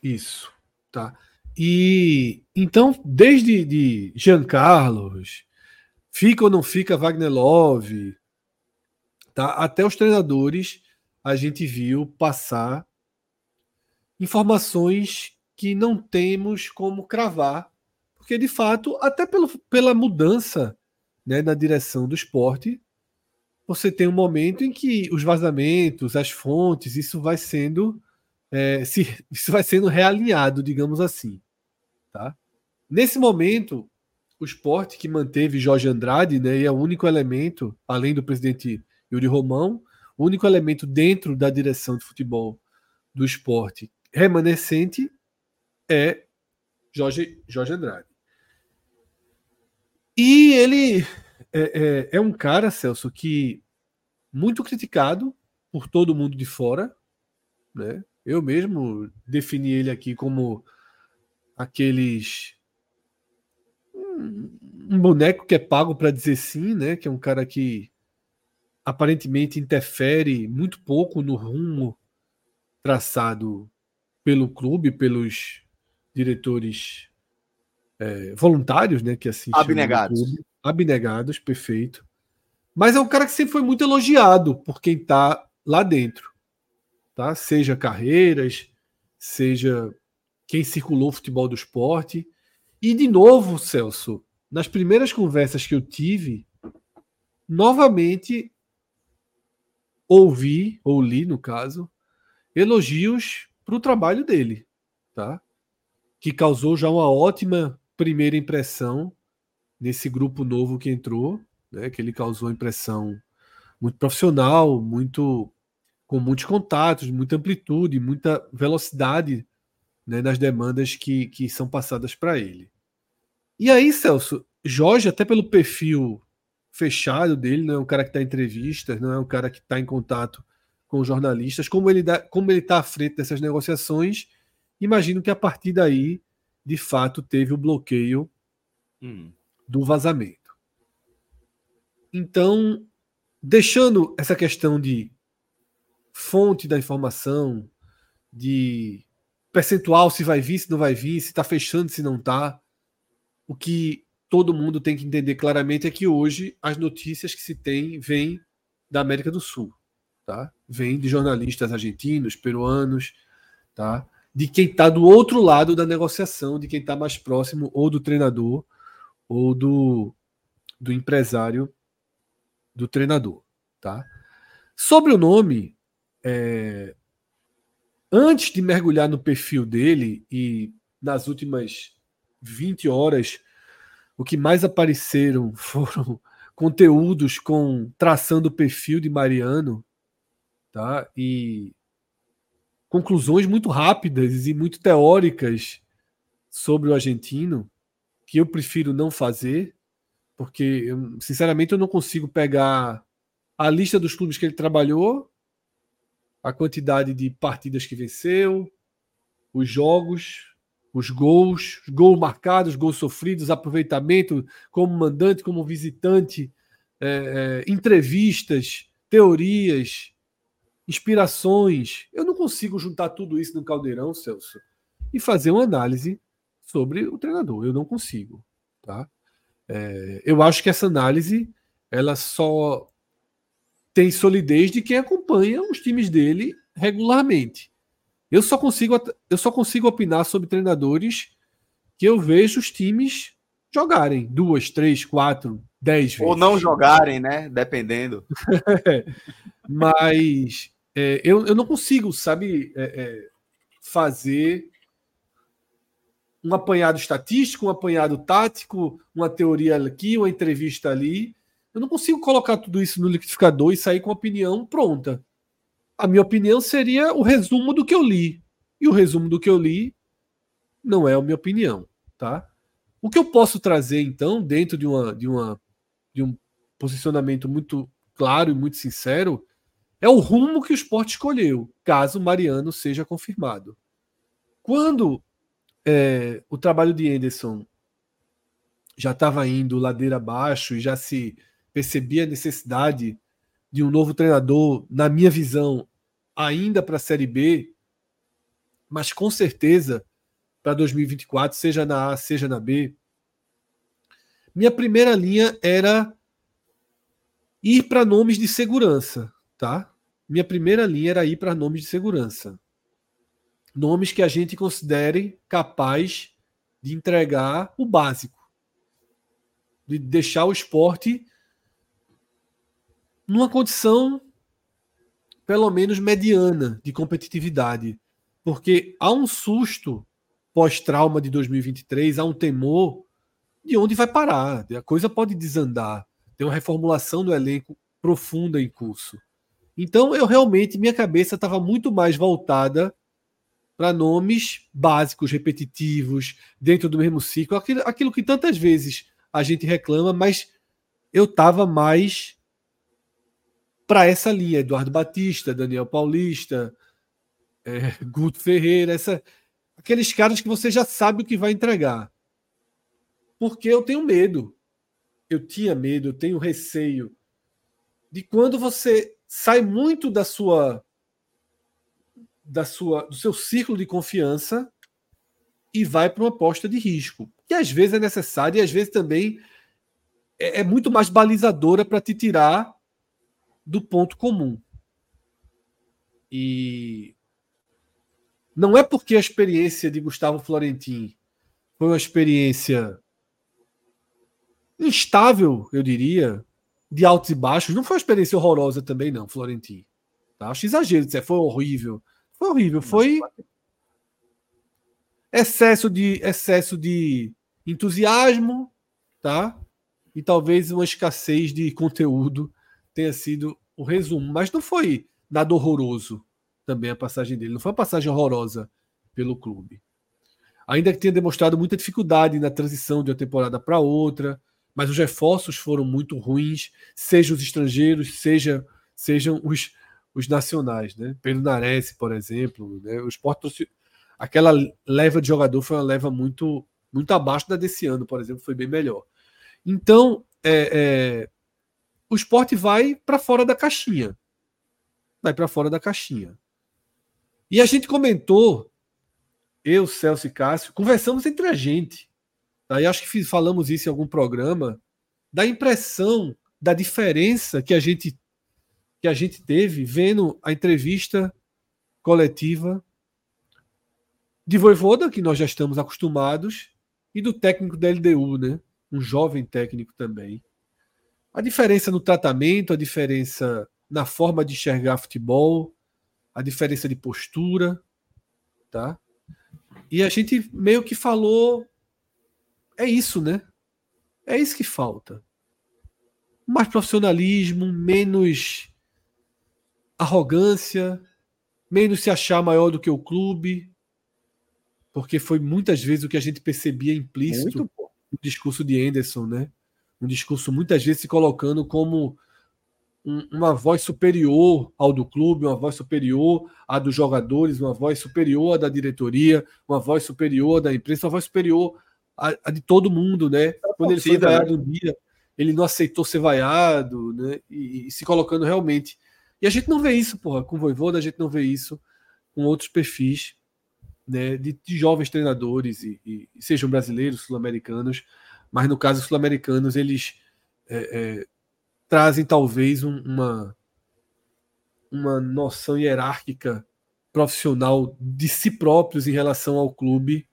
Isso, tá. E então, desde de Jean Carlos, fica ou não fica Wagner Love, tá? Até os treinadores, a gente viu passar informações que não temos como cravar, porque de fato, até pelo, pela mudança né, na direção do esporte, você tem um momento em que os vazamentos, as fontes, isso vai sendo é, se, isso vai sendo realinhado, digamos assim. Nesse momento, o esporte que manteve Jorge Andrade, né, e é o único elemento, além do presidente Yuri Romão, o único elemento dentro da direção de futebol do esporte remanescente é Jorge, Jorge Andrade. E ele é, é, é um cara, Celso, que muito criticado por todo mundo de fora, né? Eu mesmo defini ele aqui como aqueles um, boneco que é pago para dizer sim, né? Que é um cara que aparentemente interfere muito pouco no rumo traçado pelo clube, pelos diretores é, voluntários, né? Que assistem abnegados, clube, abnegados, perfeito. Mas é um cara que sempre foi muito elogiado por quem está lá dentro, tá? Seja carreiras, seja quem circulou o futebol do esporte. E de novo, Celso, nas primeiras conversas que eu tive, novamente ouvi, ou li no caso, elogios para o trabalho dele, tá? Que causou já uma ótima primeira impressão nesse grupo novo que entrou, né? Que ele causou impressão muito profissional, muito com muitos contatos, muita amplitude, muita velocidade né, nas demandas que, que são passadas para ele. E aí, Celso, Jorge, até pelo perfil fechado dele, não é um cara que está em entrevistas, não é um cara que está em contato com jornalistas, como ele dá, como ele está à frente dessas negociações, imagino que a partir daí, de fato, teve o bloqueio hum. do vazamento. Então, deixando essa questão de fonte da informação, de percentual se vai vir, se não vai vir, se está fechando, se não está. O que todo mundo tem que entender claramente é que hoje as notícias que se tem vêm da América do Sul, tá? Vêm de jornalistas argentinos, peruanos, tá? De quem está do outro lado da negociação, de quem está mais próximo ou do treinador ou do, do empresário do treinador, tá? Sobre o nome, é, antes de mergulhar no perfil dele e nas últimas 20 horas, o que mais apareceram foram conteúdos com traçando o perfil de Mariano, tá? E conclusões muito rápidas e muito teóricas sobre o argentino, que eu prefiro não fazer, porque sinceramente eu não consigo pegar a lista dos clubes que ele trabalhou a quantidade de partidas que venceu, os jogos, os gols, gols marcados, gols sofridos, aproveitamento como mandante, como visitante, é, é, entrevistas, teorias, inspirações. Eu não consigo juntar tudo isso no caldeirão, Celso, e fazer uma análise sobre o treinador. Eu não consigo, tá? É, eu acho que essa análise ela só tem solidez de quem acompanha os times dele regularmente. Eu só consigo, eu só consigo opinar sobre treinadores que eu vejo os times jogarem duas, três, quatro, dez vezes. Ou não jogarem, né? Dependendo. Mas é, eu, eu não consigo, sabe, é, é, fazer um apanhado estatístico, um apanhado tático, uma teoria aqui, uma entrevista ali, eu não consigo colocar tudo isso no liquidificador e sair com a opinião pronta. A minha opinião seria o resumo do que eu li. E o resumo do que eu li não é a minha opinião, tá? O que eu posso trazer então, dentro de uma de uma de um posicionamento muito claro e muito sincero, é o rumo que o esporte escolheu, caso Mariano seja confirmado. Quando é, o trabalho de Anderson já estava indo ladeira abaixo e já se percebi a necessidade de um novo treinador, na minha visão, ainda para a Série B, mas com certeza para 2024, seja na A, seja na B. Minha primeira linha era ir para nomes de segurança, tá? Minha primeira linha era ir para nomes de segurança. Nomes que a gente considere capaz de entregar o básico, de deixar o esporte numa condição pelo menos mediana de competitividade, porque há um susto pós-trauma de 2023, há um temor de onde vai parar, a coisa pode desandar, tem uma reformulação do elenco profunda em curso. Então eu realmente minha cabeça estava muito mais voltada para nomes básicos, repetitivos, dentro do mesmo ciclo, aquilo, aquilo que tantas vezes a gente reclama, mas eu estava mais para essa linha. Eduardo Batista, Daniel Paulista, é, Guto Ferreira, essa, aqueles caras que você já sabe o que vai entregar. porque eu tenho medo. Eu tinha medo, eu tenho receio de quando você sai muito da sua da sua do seu círculo de confiança e vai para uma aposta de risco, que às vezes é necessária e às vezes também é, é muito mais balizadora para te tirar do ponto comum. E não é porque a experiência de Gustavo Florentin foi uma experiência instável, eu diria, de altos e baixos. Não foi uma experiência horrorosa também, não, Florentin. Tá? Acho exagero dizer, foi horrível. Foi horrível. Foi excesso de excesso de entusiasmo, tá? E talvez uma escassez de conteúdo tenha sido o resumo, mas não foi nada horroroso também a passagem dele. Não foi uma passagem horrorosa pelo clube. Ainda que tenha demonstrado muita dificuldade na transição de uma temporada para outra, mas os reforços foram muito ruins, seja os estrangeiros, seja sejam os, os nacionais, né? Pedro Nares, por exemplo, né? o Sport aquela leva de jogador foi uma leva muito muito abaixo da desse ano, por exemplo, foi bem melhor. Então, é, é, o esporte vai para fora da caixinha. Vai para fora da caixinha. E a gente comentou, eu, Celso e Cássio, conversamos entre a gente. E acho que falamos isso em algum programa, da impressão da diferença que a gente que a gente teve vendo a entrevista coletiva de Voivoda, que nós já estamos acostumados, e do técnico da LDU, né? Um jovem técnico também. A diferença no tratamento, a diferença na forma de enxergar futebol, a diferença de postura, tá? E a gente meio que falou é isso, né? É isso que falta. Mais profissionalismo, menos arrogância, menos se achar maior do que o clube, porque foi muitas vezes o que a gente percebia implícito no discurso de Anderson, né? Um discurso muitas vezes se colocando como um, uma voz superior ao do clube, uma voz superior à dos jogadores, uma voz superior à da diretoria, uma voz superior da imprensa, uma voz superior à, à de todo mundo, né? Quando ele foi né? vaiado um dia, ele não aceitou ser vaiado, né? E, e, se colocando realmente. E a gente não vê isso, porra, com o Voivoda, a gente não vê isso com outros perfis né, de, de jovens treinadores, e, e, sejam brasileiros, sul-americanos, mas no caso sul-americanos, eles é, é, trazem talvez um, uma, uma noção hierárquica profissional de si próprios em relação ao clube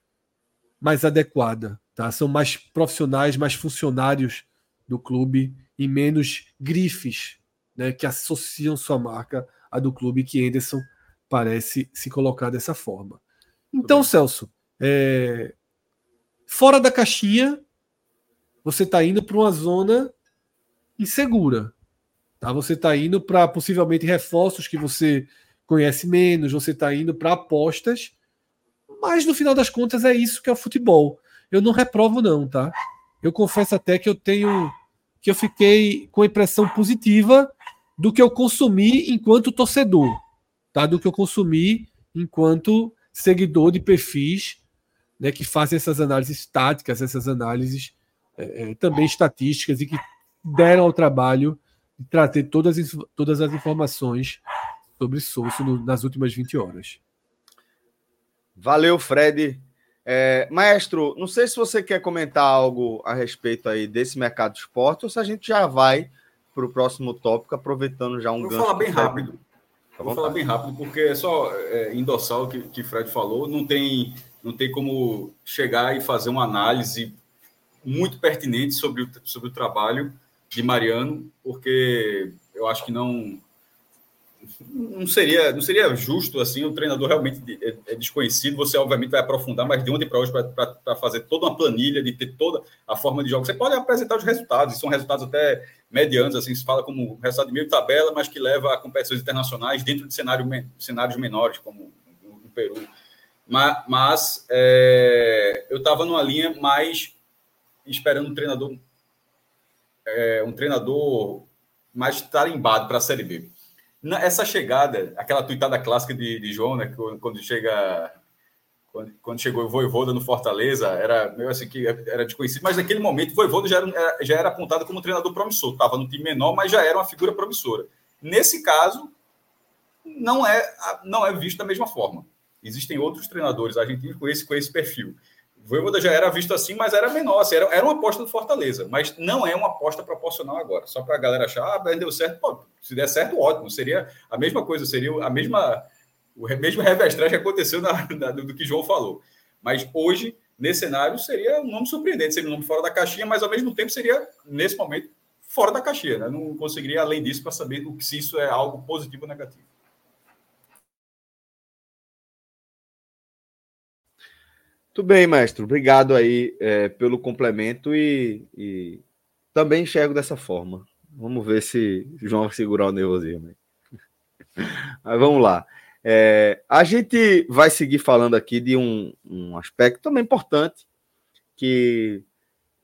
mais adequada. Tá? São mais profissionais, mais funcionários do clube e menos grifes né, que associam sua marca à do clube, que Anderson parece se colocar dessa forma. Então, Celso, é... fora da caixinha, você está indo para uma zona insegura. Tá? Você está indo para possivelmente reforços que você conhece menos, você está indo para apostas, mas no final das contas é isso que é o futebol. Eu não reprovo, não, tá? Eu confesso até que eu tenho. que eu fiquei com a impressão positiva do que eu consumi enquanto torcedor, tá? Do que eu consumi enquanto seguidor de perfis né, que fazem essas análises táticas, essas análises é, é, também estatísticas e que deram ao trabalho de trazer todas, todas as informações sobre Souza nas últimas 20 horas. Valeu, Fred. É, maestro, não sei se você quer comentar algo a respeito aí desse mercado de esporte ou se a gente já vai para o próximo tópico, aproveitando já um Vou gancho. Vou falar bem rápido. Tá Vou falar bem rápido, porque é só é, endossar o que, que Fred falou. Não tem, não tem como chegar e fazer uma análise muito pertinente sobre o, sobre o trabalho de Mariano, porque eu acho que não não seria não seria justo assim o treinador realmente é, é desconhecido você obviamente vai aprofundar mas de ontem para hoje para fazer toda uma planilha de ter toda a forma de jogo você pode apresentar os resultados e são resultados até medianos, assim, se fala como resultado de meio tabela, mas que leva a competições internacionais dentro de cenário, cenários menores, como no Peru. Mas, mas é, eu estava numa linha mais esperando um treinador, é, um treinador mais tarimbado para a Série B. Essa chegada, aquela tuitada clássica de, de João, né, quando chega quando, quando chegou o Voivoda no Fortaleza, era meio assim que era desconhecido, mas naquele momento o Voivoda já era, já era apontado como treinador promissor, estava no time menor, mas já era uma figura promissora. Nesse caso, não é, não é visto da mesma forma. Existem outros treinadores argentinos com esse, com esse perfil. Voivoda já era visto assim, mas era menor, assim, era, era uma aposta do Fortaleza, mas não é uma aposta proporcional agora. Só para a galera achar, ah, deu certo, pô, se der certo, ótimo. Seria a mesma coisa, seria a mesma o mesmo revestragem que aconteceu na, na, do que João falou. Mas hoje, nesse cenário, seria um nome surpreendente, seria um nome fora da caixinha, mas ao mesmo tempo seria, nesse momento, fora da caixinha. Né? Não conseguiria, além disso, para saber se isso é algo positivo ou negativo. Muito bem, mestre. Obrigado aí é, pelo complemento e, e, também enxergo dessa forma. Vamos ver se João vai segurar o nervosismo. Mas vamos lá. É, a gente vai seguir falando aqui de um, um aspecto também importante, que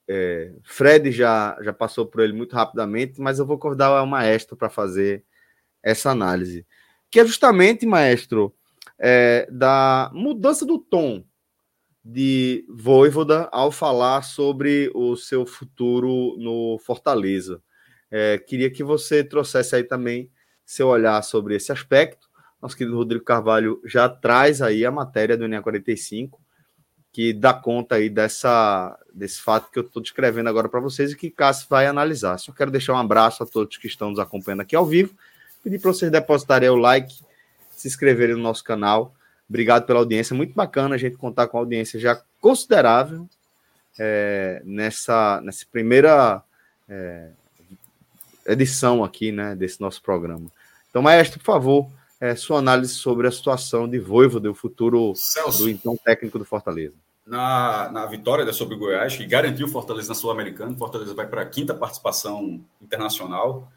é, Fred já, já passou por ele muito rapidamente, mas eu vou convidar o maestro para fazer essa análise, que é justamente, maestro, é, da mudança do tom de Voivoda ao falar sobre o seu futuro no Fortaleza. É, queria que você trouxesse aí também seu olhar sobre esse aspecto nosso querido Rodrigo Carvalho já traz aí a matéria do NE45, que dá conta aí dessa, desse fato que eu estou descrevendo agora para vocês e que Cássio vai analisar. Só quero deixar um abraço a todos que estão nos acompanhando aqui ao vivo, pedir para vocês depositarem o like, se inscreverem no nosso canal. Obrigado pela audiência, muito bacana a gente contar com a audiência já considerável é, nessa, nessa primeira é, edição aqui né, desse nosso programa. Então, maestro, por favor, é, sua análise sobre a situação de Voivoda, o futuro Celso, do então técnico do Fortaleza. Na, na vitória da sobre o Goiás, que garantiu o Fortaleza na Sul-Americana, Fortaleza vai para a quinta participação internacional.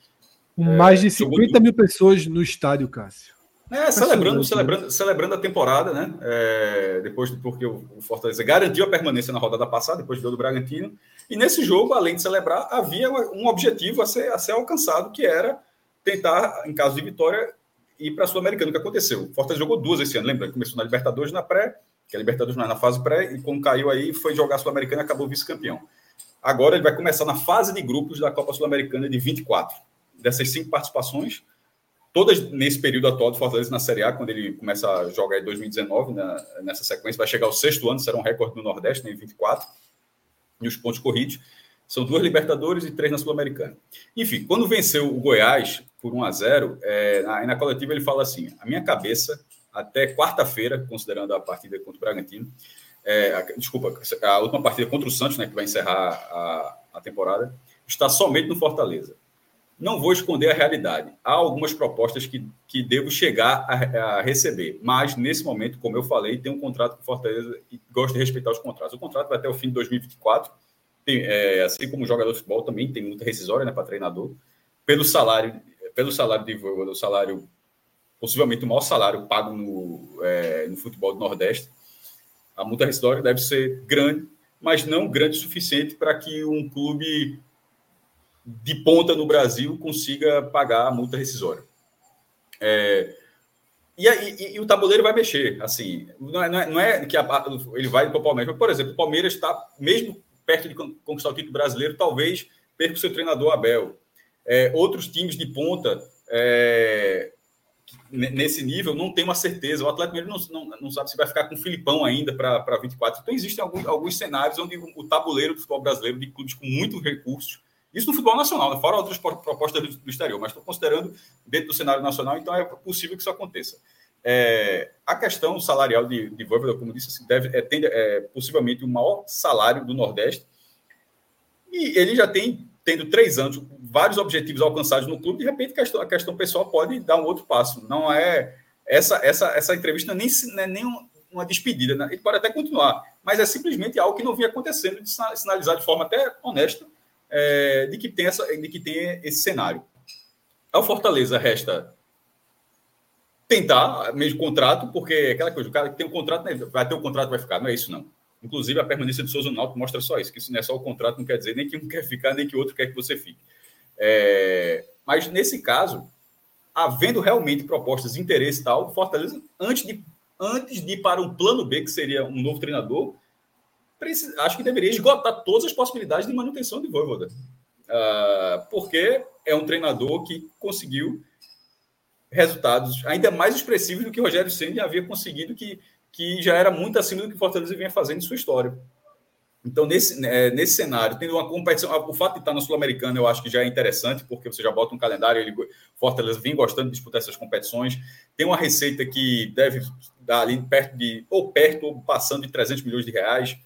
Mais de 50 é, mil pessoas no estádio, Cássio. É, celebrando, celebrando, celebrando a temporada, né? É, depois porque o, Fortaleza garantiu a permanência na rodada passada, depois do do Bragantino. E nesse jogo, além de celebrar, havia um objetivo a ser, a ser alcançado, que era tentar, em caso de vitória, e para a Sul-Americana, o que aconteceu? O Fortaleza jogou duas esse ano, lembra? Começou na Libertadores na pré, que a Libertadores não é na fase pré, e quando caiu aí foi jogar a Sul-Americana e acabou vice-campeão. Agora ele vai começar na fase de grupos da Copa Sul-Americana de 24. Dessas cinco participações, todas nesse período atual do Fortaleza na Série A, quando ele começa a jogar em 2019, né, nessa sequência, vai chegar ao sexto ano, será um recorde no Nordeste, né, em 24, e os pontos corridos. São duas Libertadores e três na Sul-Americana. Enfim, quando venceu o Goiás por 1 a 0 é, aí na coletiva ele fala assim: a minha cabeça, até quarta-feira, considerando a partida contra o Bragantino, é, a, desculpa, a última partida contra o Santos, né, que vai encerrar a, a temporada, está somente no Fortaleza. Não vou esconder a realidade. Há algumas propostas que, que devo chegar a, a, receber, mas nesse momento, como eu falei, tem um contrato com Fortaleza e gosto de respeitar os contratos. O contrato vai até o fim de 2024 tem, é, assim como jogador de futebol também tem muita rescisória né, para treinador, pelo salário, pelo salário de o salário, possivelmente o maior salário pago no, é, no futebol do Nordeste, a multa rescisória deve ser grande, mas não grande o suficiente para que um clube de ponta no Brasil consiga pagar a multa rescisória. É, e, e, e, o tabuleiro vai mexer, assim, não é, não é, não é que a, ele vai para o Palmeiras, por exemplo, o Palmeiras está, mesmo perto de conquistar o título brasileiro, talvez perca o seu treinador Abel. É, outros times de ponta é, nesse nível não tem uma certeza. O Atlético não, não, não sabe se vai ficar com o Filipão ainda para 24. Então, existem alguns, alguns cenários onde o tabuleiro do futebol brasileiro, de clubes com muitos recursos, isso no futebol nacional, né? fora outras propostas do, exterior, mas estou considerando dentro do cenário nacional, então é possível que isso aconteça. É, a questão salarial de, de Voivoda, como disse, assim, deve, é, tende, é possivelmente o maior salário do Nordeste. E ele já tem, tendo três anos, vários objetivos alcançados no clube. De repente, a questão, a questão pessoal pode dar um outro passo. Não é essa essa, essa entrevista nem, é nem uma despedida. Né? Ele pode até continuar, mas é simplesmente algo que não vinha acontecendo, de sinalizar de forma até honesta é, de, que tem essa, de que tem esse cenário. Ao Fortaleza resta tentar mesmo contrato, porque é aquela coisa, o cara que tem um contrato, né, vai ter o um contrato, vai ficar. Não é isso, não. Inclusive, a permanência de Souza Náutico mostra só isso, que isso não é só o contrato, não quer dizer nem que um quer ficar, nem que outro quer que você fique. É, mas, nesse caso, havendo realmente propostas de interesse e tal, Fortaleza, antes de antes de ir para um plano B, que seria um novo treinador, acho que deveria esgotar todas as possibilidades de manutenção de Voivoda. Uh, porque é um treinador que conseguiu resultados ainda mais expressivos do que o Rogério Senna havia conseguido, que, que já era muito acima do que o Fortaleza vinha fazendo em sua história. Então, nesse, né, nesse cenário, tendo uma competição, o fato de estar na Sul-Americana eu acho que já é interessante, porque você já bota um calendário, ele, Fortaleza vem gostando de disputar essas competições, tem uma receita que deve dar ali perto de, ou perto, ou passando de 300 milhões de reais,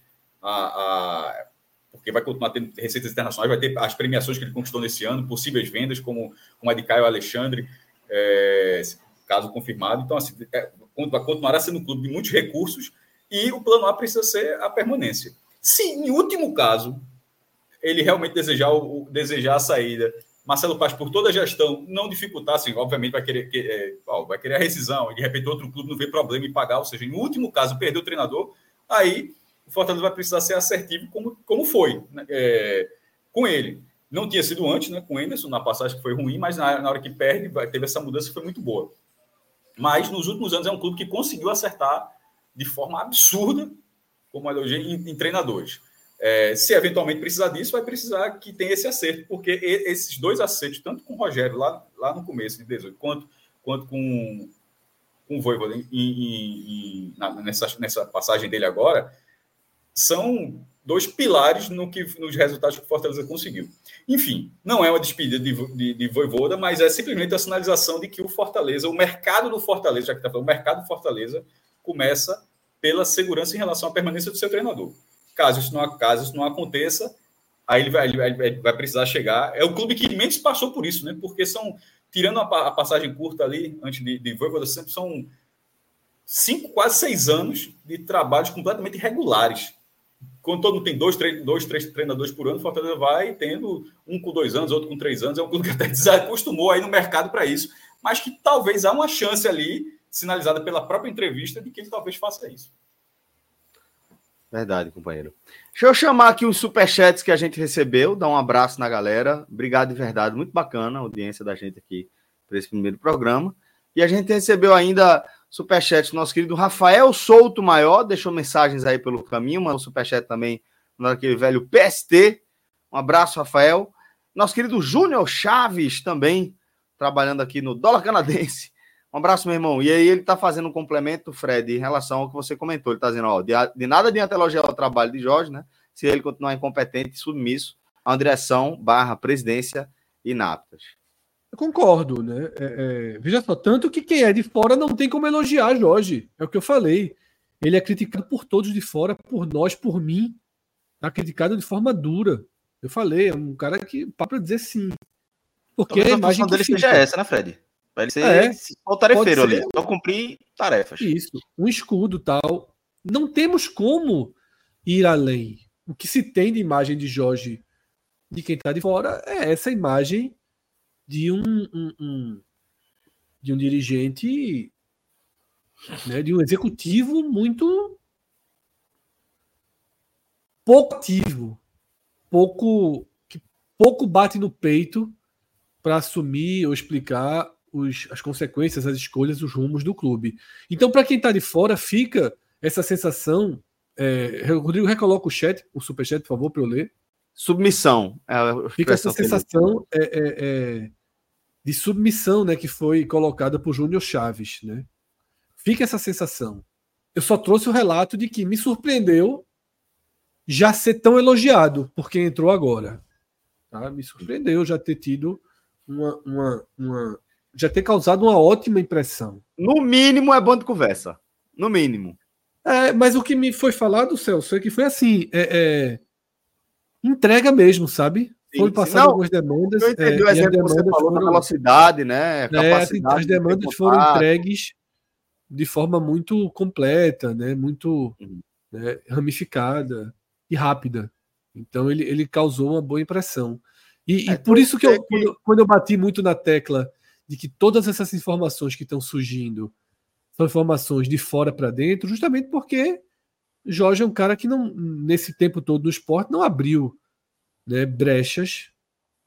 a, a, porque vai continuar tendo receitas internacionais, vai ter as premiações que ele conquistou nesse ano, possíveis vendas, como, como a de Caio Alexandre, é, caso confirmado. Então, assim, é, continuará sendo um clube de muitos recursos, e o plano A precisa ser a permanência. Se, em último caso, ele realmente desejar, o, desejar a saída, Marcelo Paz, por toda a gestão, não dificultar, assim, obviamente vai querer, que, é, vai querer a rescisão, e de repente outro clube não vê problema em pagar, ou seja, em último caso, perder o treinador, aí o Fortaleza vai precisar ser assertivo como, como foi né, é, com ele. Não tinha sido antes, né, com o Emerson, na passagem que foi ruim, mas na, na hora que perde, teve essa mudança que foi muito boa. Mas nos últimos anos é um clube que conseguiu acertar de forma absurda como analogia, em, em treinadores. É, se eventualmente precisar disso, vai precisar que tenha esse acerto, porque esses dois acertos, tanto com o Rogério lá, lá no começo de 18, quanto, quanto com, com o Voivoda em, nessa, nessa passagem dele agora, são dois pilares no que, nos resultados que o Fortaleza conseguiu. Enfim, não é uma despedida de, de, de Voivoda, mas é simplesmente a sinalização de que o Fortaleza, o mercado do Fortaleza, já que está falando, o mercado do Fortaleza começa pela segurança em relação à permanência do seu treinador. Caso isso não, caso isso não aconteça, aí ele vai, ele vai, vai precisar chegar. É o clube que menos passou por isso, né? Porque são, tirando a, a passagem curta ali, antes de, de Voivoda, sempre são cinco, quase seis anos de trabalhos completamente irregulares. Quando todo mundo tem dois, três, dois, três treinadores por ano, Fortaleza vai tendo um com dois anos, outro com três anos. É um clube que até desacostumou aí no mercado para isso, mas que talvez há uma chance ali sinalizada pela própria entrevista de que ele talvez faça isso. Verdade, companheiro. Deixa eu chamar aqui os superchats que a gente recebeu, dar um abraço na galera. Obrigado de verdade, muito bacana a audiência da gente aqui para esse primeiro programa. E a gente recebeu ainda superchat do nosso querido Rafael Souto Maior, deixou mensagens aí pelo caminho, mandou superchat também naquele velho PST. Um abraço, Rafael. Nosso querido Júnior Chaves também, trabalhando aqui no Dólar Canadense. Um abraço, meu irmão. E aí ele está fazendo um complemento, Fred, em relação ao que você comentou. Ele está dizendo, ó, de, de nada adianta elogiar o trabalho de Jorge, né? Se ele continuar incompetente e submisso uma direção barra presidência inaptas. Eu concordo, né? É, é, veja só, tanto que quem é de fora não tem como elogiar Jorge. É o que eu falei. Ele é criticado por todos de fora, por nós, por mim. Está criticado de forma dura. Eu falei, é um cara que, para dizer sim. Porque a imagem dele seja essa, né, Fred? Vai ele ser é, o tarefeiro ali, só cumprir tarefas. Isso, um escudo tal. Não temos como ir além. O que se tem de imagem de Jorge de quem está de fora é essa imagem de um, um, um de um dirigente, né, de um executivo muito pouco ativo, pouco que pouco bate no peito para assumir ou explicar os, as consequências, as escolhas, os rumos do clube. Então, para quem está de fora, fica essa sensação. É, Rodrigo, recoloca o chat, o superchat, por favor, para eu ler. Submissão. É fica essa sensação é, é, é, de submissão né, que foi colocada por Júnior Chaves. Né? Fica essa sensação. Eu só trouxe o relato de que me surpreendeu já ser tão elogiado por quem entrou agora. Tá? Me surpreendeu já ter tido uma, uma, uma já ter causado uma ótima impressão. No mínimo é bom de conversa. No mínimo. É, mas o que me foi falado, Celso, é que foi assim: é, é... entrega mesmo, sabe? Foi passando algumas demandas. Eu entendi é, o exemplo que você falou foram... velocidade, né? É, as demandas de foram entregues de forma muito completa, né? Muito uhum. né? ramificada e rápida. Então ele, ele causou uma boa impressão. E, e é, por isso que, eu, quando, quando eu bati muito na tecla de que todas essas informações que estão surgindo são informações de fora para dentro, justamente porque Jorge é um cara que não, nesse tempo todo do esporte não abriu né, brechas,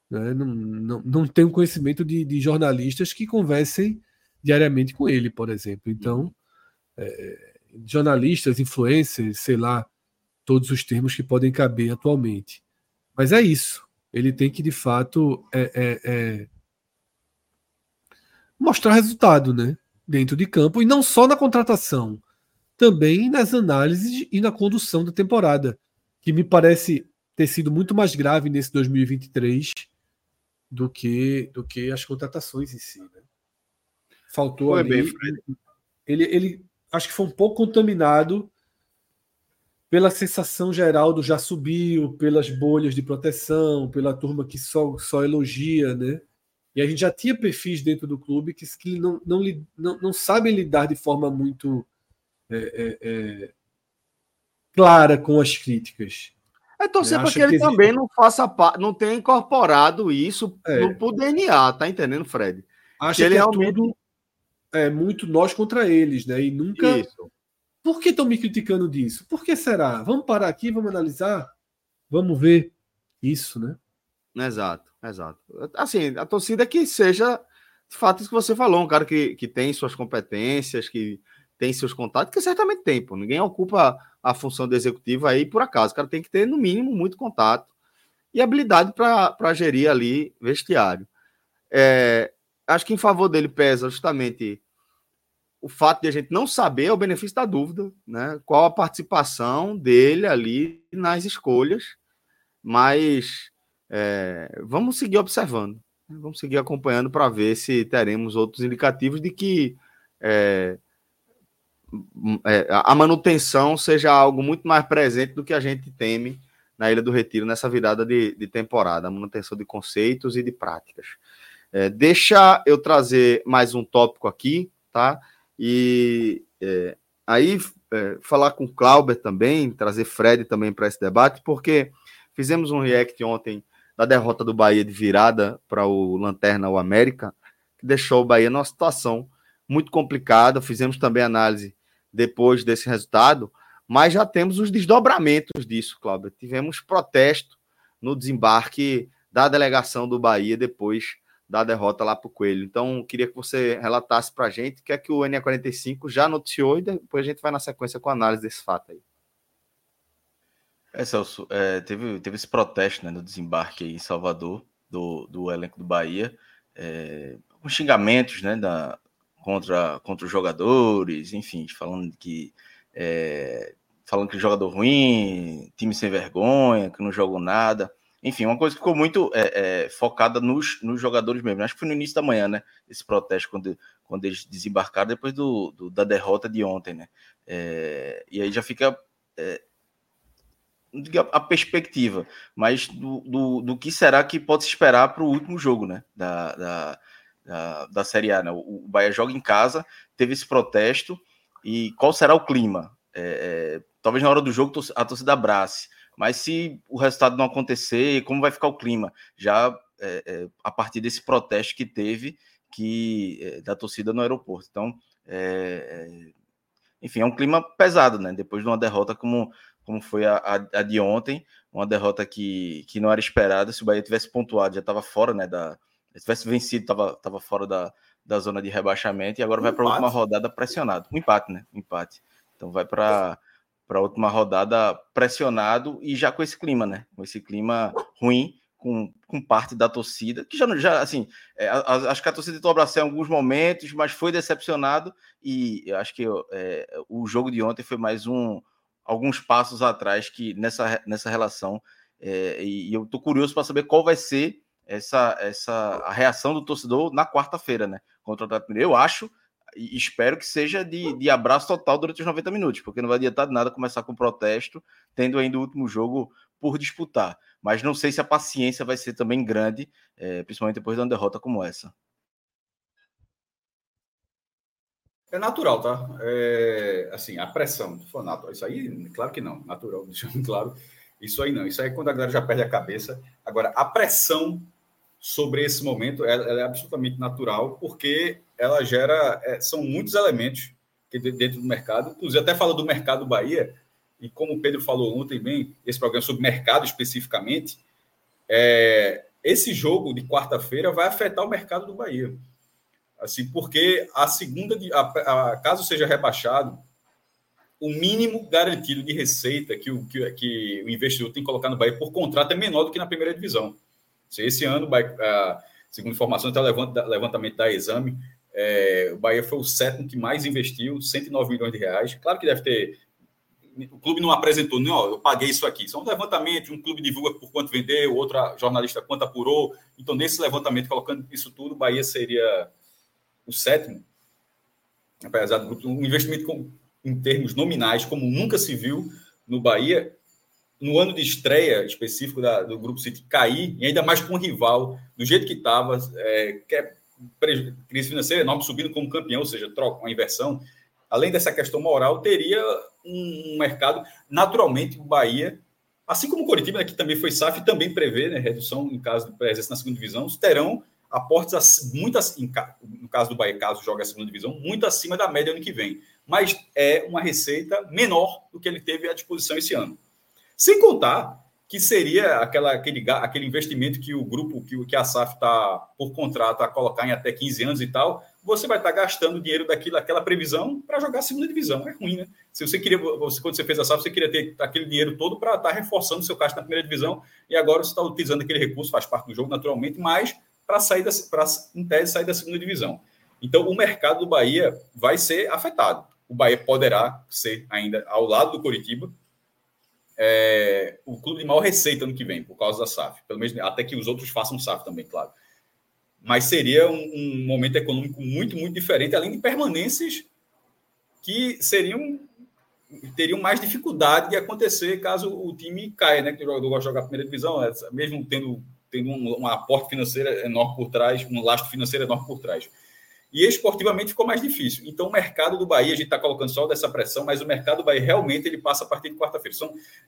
né, não, não, não tem um conhecimento de, de jornalistas que conversem diariamente com ele, por exemplo. Então, é, jornalistas, influencers, sei lá, todos os termos que podem caber atualmente. Mas é isso. Ele tem que, de fato, é, é, é mostrar resultado né? dentro de campo, e não só na contratação, também nas análises e na condução da temporada, que me parece ter sido muito mais grave nesse 2023 do que, do que as contratações em si. Né? Faltou foi ali. Bem, ele, ele acho que foi um pouco contaminado pela sensação geral do já subiu, pelas bolhas de proteção, pela turma que só, só elogia, né? E a gente já tinha perfis dentro do clube que, que não, não, não, não sabem lidar de forma muito é, é, é, clara com as críticas. É torcer para que ele existe... também não faça não tenha incorporado isso é. no DNA, tá entendendo, Fred? Acho que, ele é realmente... tudo é muito nós contra eles, né? E nunca. Isso. Por que estão me criticando disso? Por que será? Vamos parar aqui, vamos analisar, vamos ver isso, né? Exato, exato. Assim, a torcida que seja, de fato, isso que você falou, um cara que, que tem suas competências, que tem seus contatos, que certamente tem, pô. Ninguém ocupa a função do executivo aí por acaso. O cara tem que ter, no mínimo, muito contato e habilidade para gerir ali vestiário. É, acho que em favor dele pesa justamente o fato de a gente não saber é o benefício da dúvida, né? Qual a participação dele ali nas escolhas, mas é, vamos seguir observando, né? vamos seguir acompanhando para ver se teremos outros indicativos de que é, a manutenção seja algo muito mais presente do que a gente teme na Ilha do Retiro nessa virada de, de temporada, a manutenção de conceitos e de práticas. É, deixa eu trazer mais um tópico aqui, tá? E é, aí é, falar com o Clauber também, trazer Fred também para esse debate, porque fizemos um react ontem da derrota do Bahia de virada para o Lanterna o América, que deixou o Bahia numa situação muito complicada. Fizemos também análise depois desse resultado, mas já temos os desdobramentos disso, Cláudio. Tivemos protesto no desembarque da delegação do Bahia depois da derrota lá para o Coelho. Então, queria que você relatasse para a gente o que é que o NE45 já noticiou e depois a gente vai na sequência com a análise desse fato aí. É, Celso, é, teve, teve esse protesto né, no desembarque em Salvador, do, do elenco do Bahia, é, com xingamentos né, da, contra, contra os jogadores, enfim, falando que é, falando que jogador ruim, time sem vergonha, que não jogou nada. Enfim, uma coisa que ficou muito é, é, focada nos, nos jogadores mesmo. Acho que foi no início da manhã, né? Esse protesto, quando, quando eles desembarcaram depois do, do da derrota de ontem, né? É, e aí já fica é, a perspectiva, mas do, do, do, que será que pode se esperar para o último jogo, né? Da, da, da, Série A, né? O, Bahia joga em casa, teve esse protesto, e qual será o clima? É, é, talvez na hora do jogo a torcida abrace mas se o resultado não acontecer, como vai ficar o clima? Já é, é, a partir desse protesto que teve que é, da torcida no aeroporto. Então, é, enfim, é um clima pesado, né? Depois de uma derrota como, como foi a, a, a, de ontem, uma derrota que, que não era esperada. Se o Bahia tivesse pontuado, já estava fora, né? Da, se tivesse vencido, estava tava fora da, da zona de rebaixamento e agora um vai para a última rodada pressionado. Um empate, né? Um empate. Então vai para para a última rodada pressionado e já com esse clima, né? Com esse clima ruim, com, com parte da torcida, que já, já assim, é, acho que a torcida tentou abraçar em alguns momentos, mas foi decepcionado e eu acho que é, o jogo de ontem foi mais um alguns passos atrás que nessa, nessa relação é, e, e, eu tô curioso para saber qual vai ser essa, essa a reação do torcedor na quarta-feira, né? Contra o Atlético Mineiro. Eu acho e espero que seja de, de abraço total durante os 90 minutos, porque não vai adiantar nada começar com protesto, tendo ainda o último jogo por disputar. Mas não sei se a paciência vai ser também grande, é, principalmente depois de uma derrota como essa. É natural, tá? É, assim, a pressão, for natural, isso aí, claro que não, natural, deixando claro, isso aí não, isso aí é quando a galera já perde a cabeça. Agora, a pressão sobre esse momento ela, ela é absolutamente natural, porque ela gera. É, são muitos elementos dentro do mercado, inclusive até fala do mercado Bahia, e como o Pedro falou ontem bem, esse programa sobre mercado especificamente, é, esse jogo de quarta-feira vai afetar o mercado do Bahia. Assim, porque a segunda, a, a, caso seja rebaixado, o mínimo garantido de receita que o, que, que o investidor tem que colocar no Bahia por contrato é menor do que na primeira divisão. Se esse ano, segundo informações até o levantamento da exame, é, o Bahia foi o sétimo que mais investiu, 109 milhões de reais. Claro que deve ter. O clube não apresentou, não, eu paguei isso aqui. Isso é um levantamento, um clube divulga por quanto vendeu, outra jornalista quanto apurou. Então, nesse levantamento, colocando isso tudo, o Bahia seria o sétimo. Apesar do um investimento com, em termos nominais, como nunca se viu no Bahia, no ano de estreia específico da, do Grupo City cair, e ainda mais com um rival, do jeito que estava, é, que é crise financeira enorme, subindo como campeão, ou seja, troca uma inversão. Além dessa questão moral, teria um mercado, naturalmente, o Bahia, assim como o Coritiba, né, que também foi SAF, também prevê né, redução em caso de presença na segunda divisão, terão aportes muitas, no caso do Bahia, caso jogue a segunda divisão, muito acima da média ano que vem. Mas é uma receita menor do que ele teve à disposição esse ano. Sem contar que seria aquela, aquele, aquele investimento que o grupo, que, que a SAF está por contrato a colocar em até 15 anos e tal, você vai estar tá gastando dinheiro daquilo, daquela previsão para jogar a segunda divisão. É ruim, né? Se você queria, você, quando você fez a SAF, você queria ter aquele dinheiro todo para estar tá reforçando seu caixa na primeira divisão, e agora você está utilizando aquele recurso, faz parte do jogo naturalmente, mas para sair da, para, em tese, sair da segunda divisão. Então, o mercado do Bahia vai ser afetado. O Bahia poderá ser ainda ao lado do Coritiba, é, o clube de maior receita no que vem, por causa da SAF. Pelo menos até que os outros façam SAF também, claro. Mas seria um, um momento econômico muito, muito diferente, além de permanências que seriam teriam mais dificuldade de acontecer caso o time caia, né? Que o jogador gosta de jogar a primeira divisão, é, mesmo tendo, tendo um, um aporte financeiro enorme por trás, um lastro financeiro enorme por trás. E esportivamente ficou mais difícil. Então, o mercado do Bahia, a gente está colocando só dessa pressão, mas o mercado do Bahia realmente ele passa a partir de quarta-feira.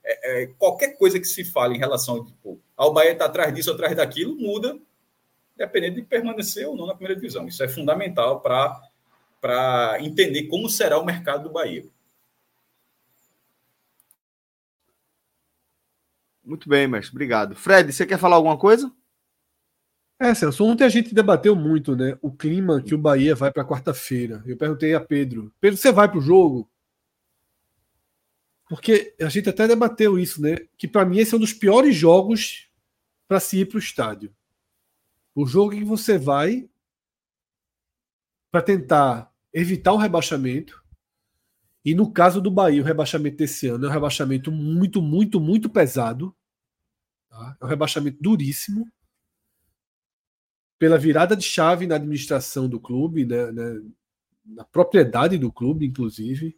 É, é, qualquer coisa que se fale em relação tipo, ao Bahia estar tá atrás disso atrás daquilo, muda, dependendo de permanecer ou não na primeira divisão. Isso é fundamental para entender como será o mercado do Bahia. Muito bem, mestre. Obrigado. Fred, você quer falar alguma coisa? É, Celso, ontem a gente debateu muito, né? O clima que o Bahia vai para quarta-feira. Eu perguntei a Pedro: Pedro, você vai para o jogo? Porque a gente até debateu isso, né? Que para mim esse é um dos piores jogos para se ir para o estádio. O jogo em que você vai para tentar evitar o rebaixamento. E no caso do Bahia, o rebaixamento desse ano é um rebaixamento muito, muito, muito pesado. Tá? É um rebaixamento duríssimo pela virada de chave na administração do clube, né, né, na propriedade do clube, inclusive,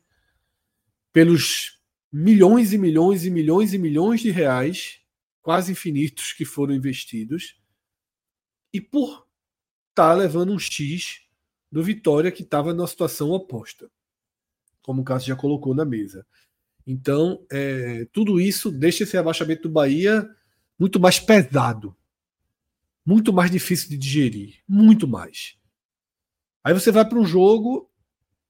pelos milhões e milhões e milhões e milhões de reais, quase infinitos, que foram investidos, e por estar tá levando um X do Vitória, que estava na situação oposta, como o Cássio já colocou na mesa. Então, é, tudo isso deixa esse abaixamento do Bahia muito mais pesado muito mais difícil de digerir. Muito mais. Aí você vai para um jogo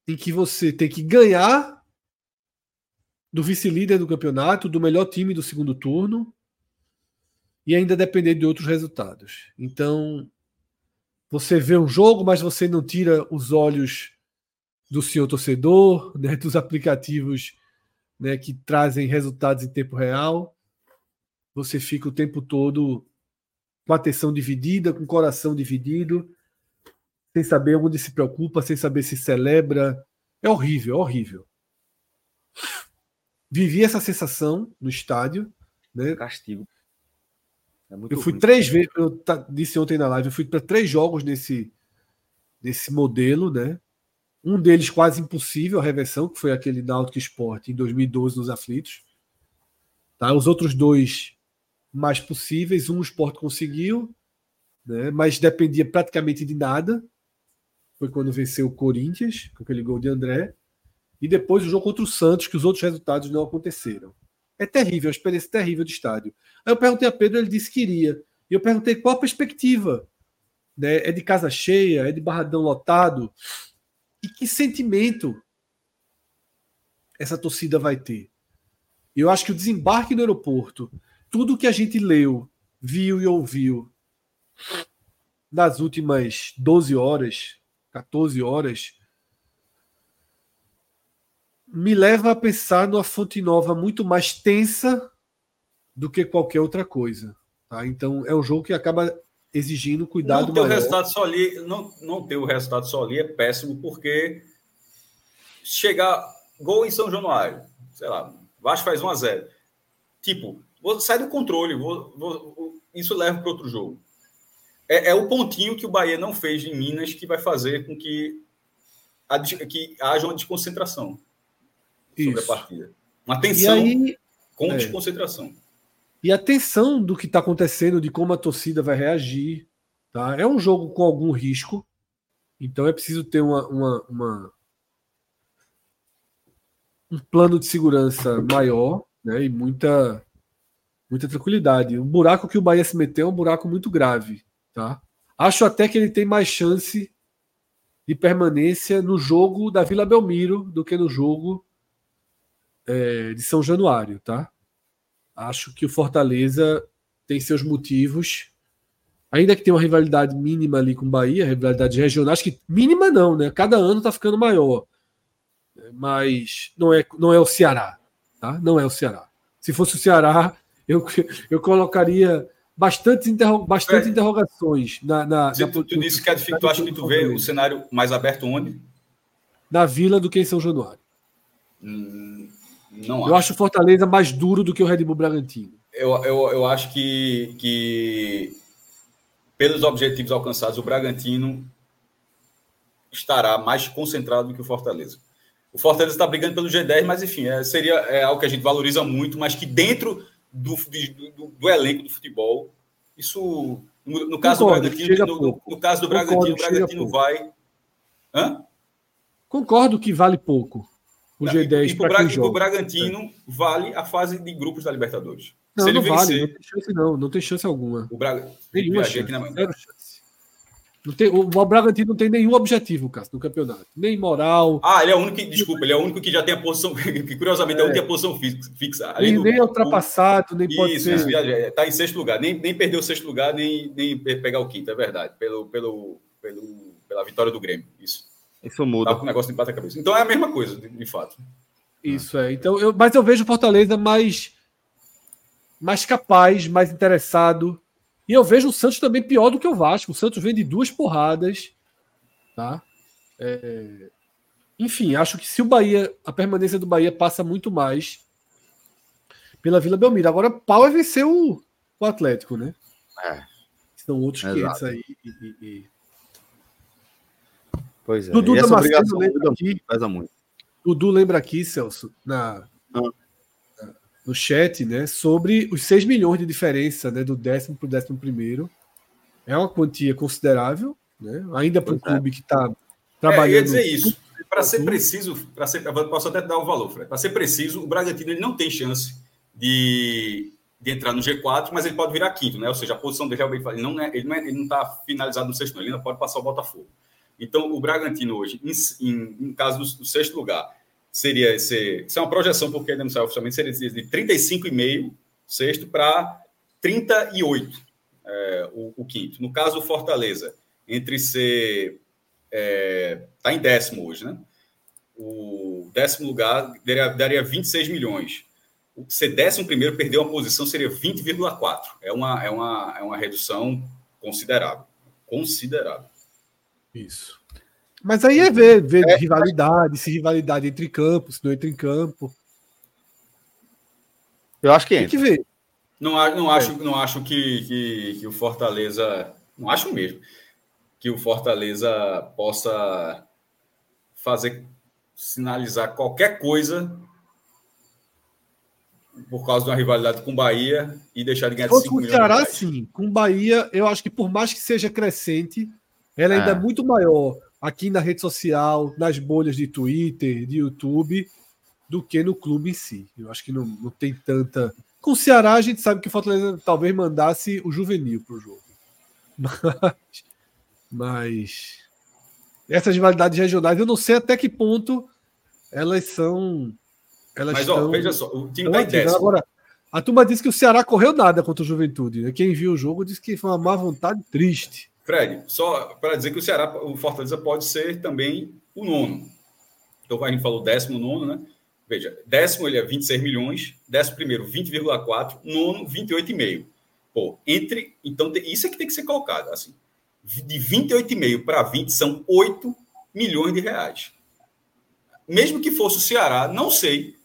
em que você tem que ganhar do vice-líder do campeonato, do melhor time do segundo turno e ainda depender de outros resultados. Então, você vê um jogo, mas você não tira os olhos do seu torcedor, né, dos aplicativos né, que trazem resultados em tempo real. Você fica o tempo todo com atenção dividida, com coração dividido, sem saber onde se preocupa, sem saber se celebra. É horrível, é horrível. Vivi essa sensação no estádio. Né? Castigo. É eu fui ruim. três vezes, eu disse ontem na live, eu fui para três jogos nesse, nesse modelo, né? Um deles quase impossível, a reversão, que foi aquele Náutico Sport em 2012 nos Aflitos. Tá? Os outros dois mais possíveis. Um o Sport conseguiu, né, mas dependia praticamente de nada. Foi quando venceu o Corinthians, com aquele gol de André. E depois o jogo contra o Santos, que os outros resultados não aconteceram. É terrível, a experiência terrível de estádio. Aí eu perguntei a Pedro, ele disse que iria. E eu perguntei qual a perspectiva. Né? É de casa cheia? É de barradão lotado? E que sentimento essa torcida vai ter? Eu acho que o desembarque no aeroporto tudo que a gente leu, viu e ouviu nas últimas 12 horas, 14 horas, me leva a pensar numa fonte nova muito mais tensa do que qualquer outra coisa. Tá? Então é um jogo que acaba exigindo cuidado não ter maior. o resultado só ali, não, não ter o resultado só ali é péssimo porque chegar gol em São Januário, sei lá, Vasco faz 1 a 0. Tipo, sai do controle, vou, vou, isso leva para outro jogo. É, é, o pontinho que o Bahia não fez em Minas que vai fazer com que, a, que haja uma desconcentração isso. sobre a partida. Uma tensão aí, com é. desconcentração. E a tensão do que está acontecendo, de como a torcida vai reagir. Tá? É um jogo com algum risco, então é preciso ter uma, uma, uma um plano de segurança maior né? e muita, muita tranquilidade. O buraco que o Bahia se meteu é um buraco muito grave. Tá? Acho até que ele tem mais chance de permanência no jogo da Vila Belmiro do que no jogo é, de São Januário, tá? Acho que o Fortaleza tem seus motivos, ainda que tenha uma rivalidade mínima ali com o Bahia, rivalidade regional, acho que mínima não, né? Cada ano tá ficando maior, mas não é, não é o Ceará, tá? Não é o Ceará. Se fosse o Ceará, eu, eu colocaria bastante, interro bastante é. interrogações na. na, na tu, tu disse que é difícil, tu acha que tu vê o cenário mais aberto onde? Na Vila do que em São Januário. Hum, não eu acho. acho o Fortaleza mais duro do que o Red Bull Bragantino. Eu, eu, eu acho que, que, pelos objetivos alcançados, o Bragantino estará mais concentrado do que o Fortaleza. O Fortaleza está brigando pelo G10, mas enfim, é, seria é algo que a gente valoriza muito, mas que dentro do, do, do elenco do futebol. Isso, no, no caso Concordo, do Bragantino, no, no, caso do Bragantino, Concordo, o Bragantino vai. Hã? Concordo que vale pouco o G10 para quem joga. o Bragantino é. vale a fase de grupos da Libertadores. Não, Se não vale, não tem chance não, não tem chance alguma. O Braga... Nenhuma chance, na... chance. Não tem, o, o Bragantino não tem nenhum objetivo, Cássio, no campeonato. Nem moral. Ah, ele é o único que, desculpa, ele é o único que já tem a posição, que curiosamente é, é o único que tem a posição fixa. Nem, do, nem ultrapassado, nem pode isso, ser. Isso, está em sexto lugar. Nem, nem perdeu o sexto lugar, nem, nem pegar o quinto, é verdade. Pelo, pelo, pelo, pela vitória do Grêmio. Isso. Isso muda. Tá com o negócio de empate a cabeça. Então é a mesma coisa, de, de fato. Isso é. Então, eu, mas eu vejo o Fortaleza mais, mais capaz, mais interessado. E eu vejo o Santos também pior do que o Vasco. O Santos vem de duas porradas Tá? É... Enfim, acho que se o Bahia, a permanência do Bahia passa muito mais pela Vila Belmiro. Agora, pau é vencer o, o Atlético, né? É. São outros Exato. 500 aí. E, e... Pois é. Dudu e essa Damasceno lembra aqui, pesa muito. Dudu lembra aqui, Celso, na, ah. No chat, né, sobre os 6 milhões de diferença né, do décimo para o décimo primeiro. É uma quantia considerável, né? Ainda para um é. clube que está trabalhando. É, ia dizer isso. Para ser preciso, para ser, posso até dar o valor, Fred. Para ser preciso, o Bragantino ele não tem chance de, de entrar no G4, mas ele pode virar quinto, né? Ou seja, a posição dele realmente ele não é, ele não é, está finalizado no sexto, ele ainda pode passar o Botafogo. Então, o Bragantino hoje, em, em, em caso do, do, sexto lugar, seria ser, isso é uma projeção, porque ainda não saiu oficialmente, seria de 35,5 sexto para 38 é, o, o, quinto. No caso do Fortaleza, entre ser. Está é, em décimo hoje, né? O décimo lugar daria, daria 26 milhões. O ser décimo primeiro, perder uma posição, seria 20,4. É uma, é, uma, é uma redução considerável. Considerável. Isso. Mas aí é ver, ver é, rivalidade, se rivalidade entre campos, se não entra em campo. Eu acho que entra. Tem que ver. Não, não, acho, não acho que, que, que o Fortaleza. Não acho mesmo que o Fortaleza possa fazer sinalizar qualquer coisa por causa de uma rivalidade com o Bahia e deixar de ganhar de 5 milhões. Com o Ceará, sim. Com o Bahia, eu acho que por mais que seja crescente, ela ainda é. é muito maior aqui na rede social, nas bolhas de Twitter, de YouTube, do que no clube em si. Eu acho que não, não tem tanta. Com o Ceará, a gente sabe que o Fortaleza talvez mandasse o juvenil para o jogo. Mas mas essas rivalidades regionais, eu não sei até que ponto elas são. Elas Mas, ó, veja só, o time tá em Agora, a turma disse que o Ceará correu nada contra o Juventude. Né? Quem viu o jogo disse que foi uma má vontade triste. Fred, só para dizer que o Ceará, o Fortaleza pode ser também o nono. Então, a gente falou décimo nono, né? Veja, décimo ele é 26 milhões, décimo primeiro 20,4, nono 28,5. Pô, entre. Então, isso é que tem que ser colocado. Assim, de 28,5 para 20 são 8 milhões de reais. Mesmo que fosse o Ceará, não sei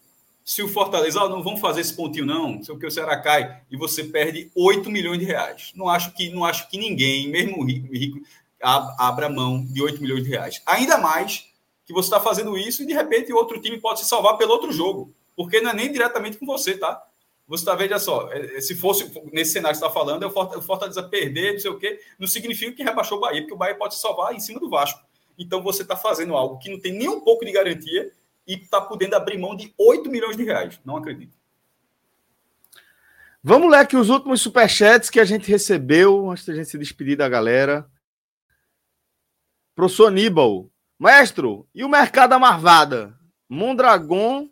se o Fortaleza, oh, não vamos fazer esse pontinho, não, se o Ceará cai e você perde 8 milhões de reais. Não acho que, não acho que ninguém, mesmo rico, rico abra mão de 8 milhões de reais. Ainda mais que você está fazendo isso e de repente outro time pode se salvar pelo outro jogo, porque não é nem diretamente com você, tá? Você está vendo, só, é, é, se fosse nesse cenário que está falando, é o Fortaleza perder, não sei o quê, não significa que rebaixou o Bahia, porque o Bahia pode se salvar em cima do Vasco. Então você está fazendo algo que não tem nem um pouco de garantia e está podendo abrir mão de 8 milhões de reais. Não acredito. Vamos ler aqui os últimos superchats que a gente recebeu antes da gente se despedir da galera. Professor Aníbal. Mestre, e o mercado da marvada? Mondragon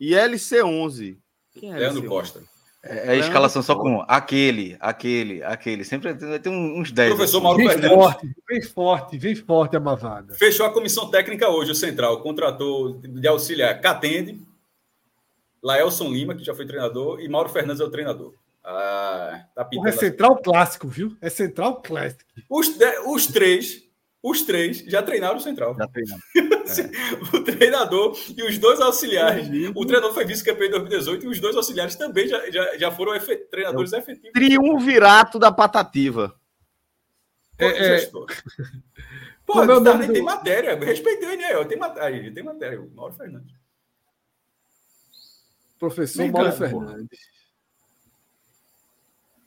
e LC11. Quem é Leandro LC11? Costa. É, é a escalação só com aquele, aquele, aquele. Sempre tem, uns 10. Professor Mauro vem Fernandes. Forte, vem forte, vem forte a Mavada. Fechou a comissão técnica hoje, o Central. Contratou de auxiliar Catende, Laelson Lima, que já foi treinador, e Mauro Fernandes é o treinador. Ah, tá é central clássico, viu? É central clássico. Os, os três os três já treinaram o Central. Já treinaram. É. o treinador e os dois auxiliares. O treinador foi vice-campeão em 2018 e os dois auxiliares também já, já, já foram efet... treinadores é efetivos. Triunvirato da patativa. Pô, é, é... Pô, meu nome tem matéria. Respeitei, né? Tem matéria. Tem matéria. O Mauro Fernandes. Professor Vem Mauro Fernandes.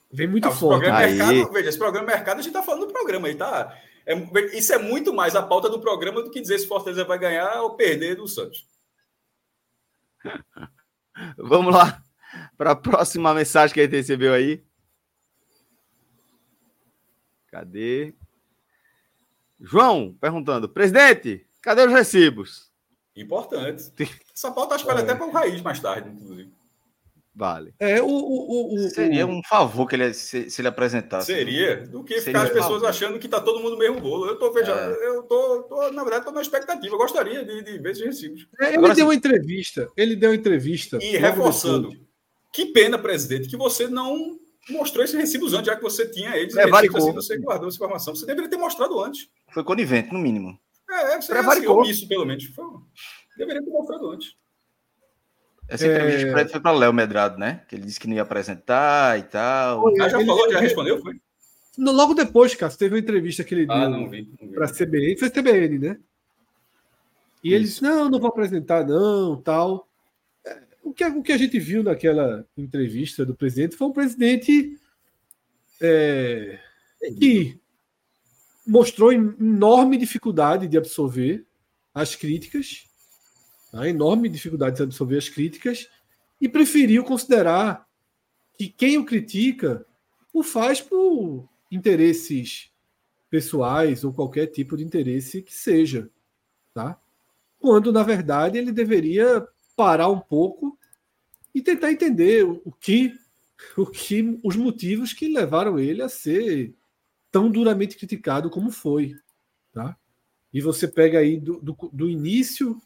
Vem muito Não, forte. Programa mercado, veja, esse programa mercado, a gente está falando do programa aí, tá? É, isso é muito mais a pauta do programa do que dizer se Fortaleza vai ganhar ou perder do Santos. Vamos lá para a próxima mensagem que a gente recebeu aí. Cadê? João perguntando: presidente, cadê os recibos? Importante. Essa pauta acho que vale é. até para o Raiz mais tarde, inclusive. Vale. É, o, o, o, Seria um favor que ele se, se ele apresentasse. Seria, do que Seria ficar as pessoas favor. achando que está todo mundo no mesmo bolo. Eu tô vejando, é. eu tô, tô, na verdade, estou na expectativa. Eu gostaria de, de ver esses recibos. É, ele Agora, deu uma entrevista. Ele deu uma entrevista. E reforçando. Que pena, presidente, que você não mostrou esses recibos antes, já que você tinha eles. É, assim, você guardou essa informação. Você deveria ter mostrado antes. Foi conivente, no mínimo. É, você é, isso, pelo menos. Foi, deveria ter mostrado antes. Essa entrevista é... foi para Léo Medrado, né? Que ele disse que não ia apresentar e tal. Ah, já ele, falou, já respondeu, foi? Logo depois, cara, teve uma entrevista que ele ah, deu para a CBN, foi CBN, né? E Isso. ele disse: não, não vou apresentar, não, tal. É, o que, o que a gente viu naquela entrevista do presidente foi um presidente é, que mostrou enorme dificuldade de absorver as críticas a enorme dificuldade de absorver as críticas e preferiu considerar que quem o critica o faz por interesses pessoais ou qualquer tipo de interesse que seja, tá? Quando na verdade ele deveria parar um pouco e tentar entender o que o que os motivos que levaram ele a ser tão duramente criticado como foi, tá? E você pega aí do, do, do início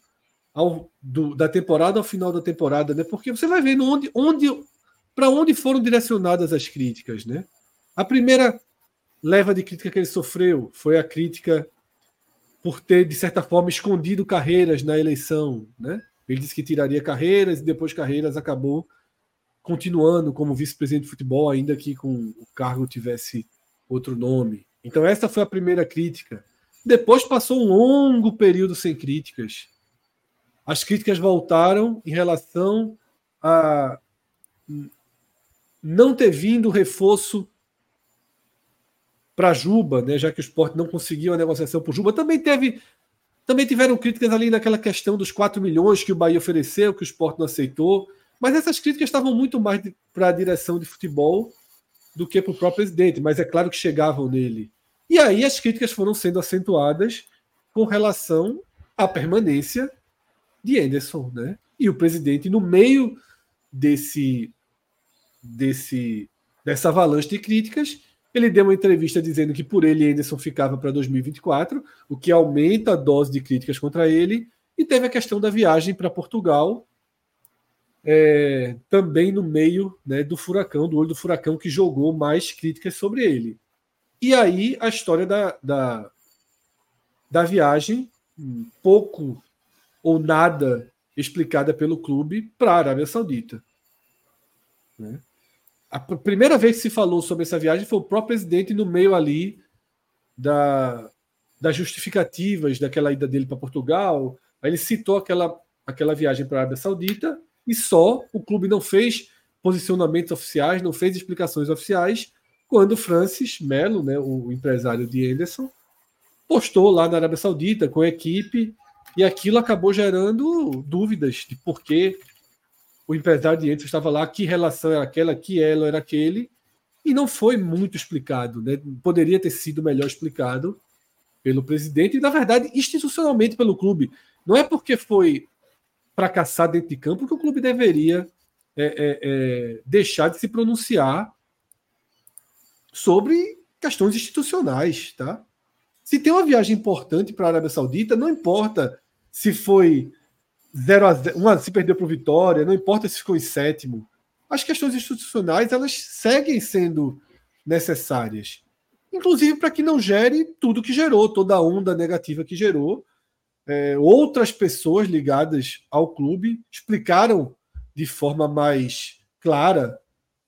ao, do, da temporada ao final da temporada, né? Porque você vai vendo onde, onde para onde foram direcionadas as críticas, né? A primeira leva de crítica que ele sofreu foi a crítica por ter de certa forma escondido carreiras na eleição, né? Ele disse que tiraria carreiras e depois carreiras acabou continuando como vice-presidente de futebol, ainda que com o cargo tivesse outro nome. Então essa foi a primeira crítica. Depois passou um longo período sem críticas as críticas voltaram em relação a não ter vindo reforço para Juba, né, já que o esporte não conseguiu a negociação por Juba. Também teve também tiveram críticas ali naquela questão dos 4 milhões que o Bahia ofereceu, que o esporte não aceitou. Mas essas críticas estavam muito mais para a direção de futebol do que para o próprio presidente. Mas é claro que chegavam nele. E aí as críticas foram sendo acentuadas com relação à permanência de Anderson, né? E o presidente, no meio desse, desse dessa avalanche de críticas, Ele deu uma entrevista dizendo que por ele Anderson ficava para 2024, o que aumenta a dose de críticas contra ele. E teve a questão da viagem para Portugal, é, também no meio né, do furacão, do olho do furacão, que jogou mais críticas sobre ele. E aí a história da, da, da viagem, pouco ou nada explicada pelo clube para a Arábia Saudita. Né? A primeira vez que se falou sobre essa viagem foi o próprio presidente no meio ali da, das justificativas daquela ida dele para Portugal. Aí ele citou aquela, aquela viagem para a Arábia Saudita e só o clube não fez posicionamentos oficiais, não fez explicações oficiais, quando Francis Melo, né, o empresário de Anderson, postou lá na Arábia Saudita com a equipe e aquilo acabou gerando dúvidas de por que o empresário de Anderson estava lá, que relação era aquela, que elo era aquele, e não foi muito explicado. Né? Poderia ter sido melhor explicado pelo presidente e, na verdade, institucionalmente pelo clube. Não é porque foi fracassar dentro de campo que o clube deveria é, é, é, deixar de se pronunciar sobre questões institucionais. Tá? Se tem uma viagem importante para a Arábia Saudita, não importa se foi 0 a 0, uma, se perdeu para o Vitória, não importa se ficou em sétimo. As questões institucionais elas seguem sendo necessárias, inclusive para que não gere tudo que gerou, toda a onda negativa que gerou. É, outras pessoas ligadas ao clube explicaram de forma mais clara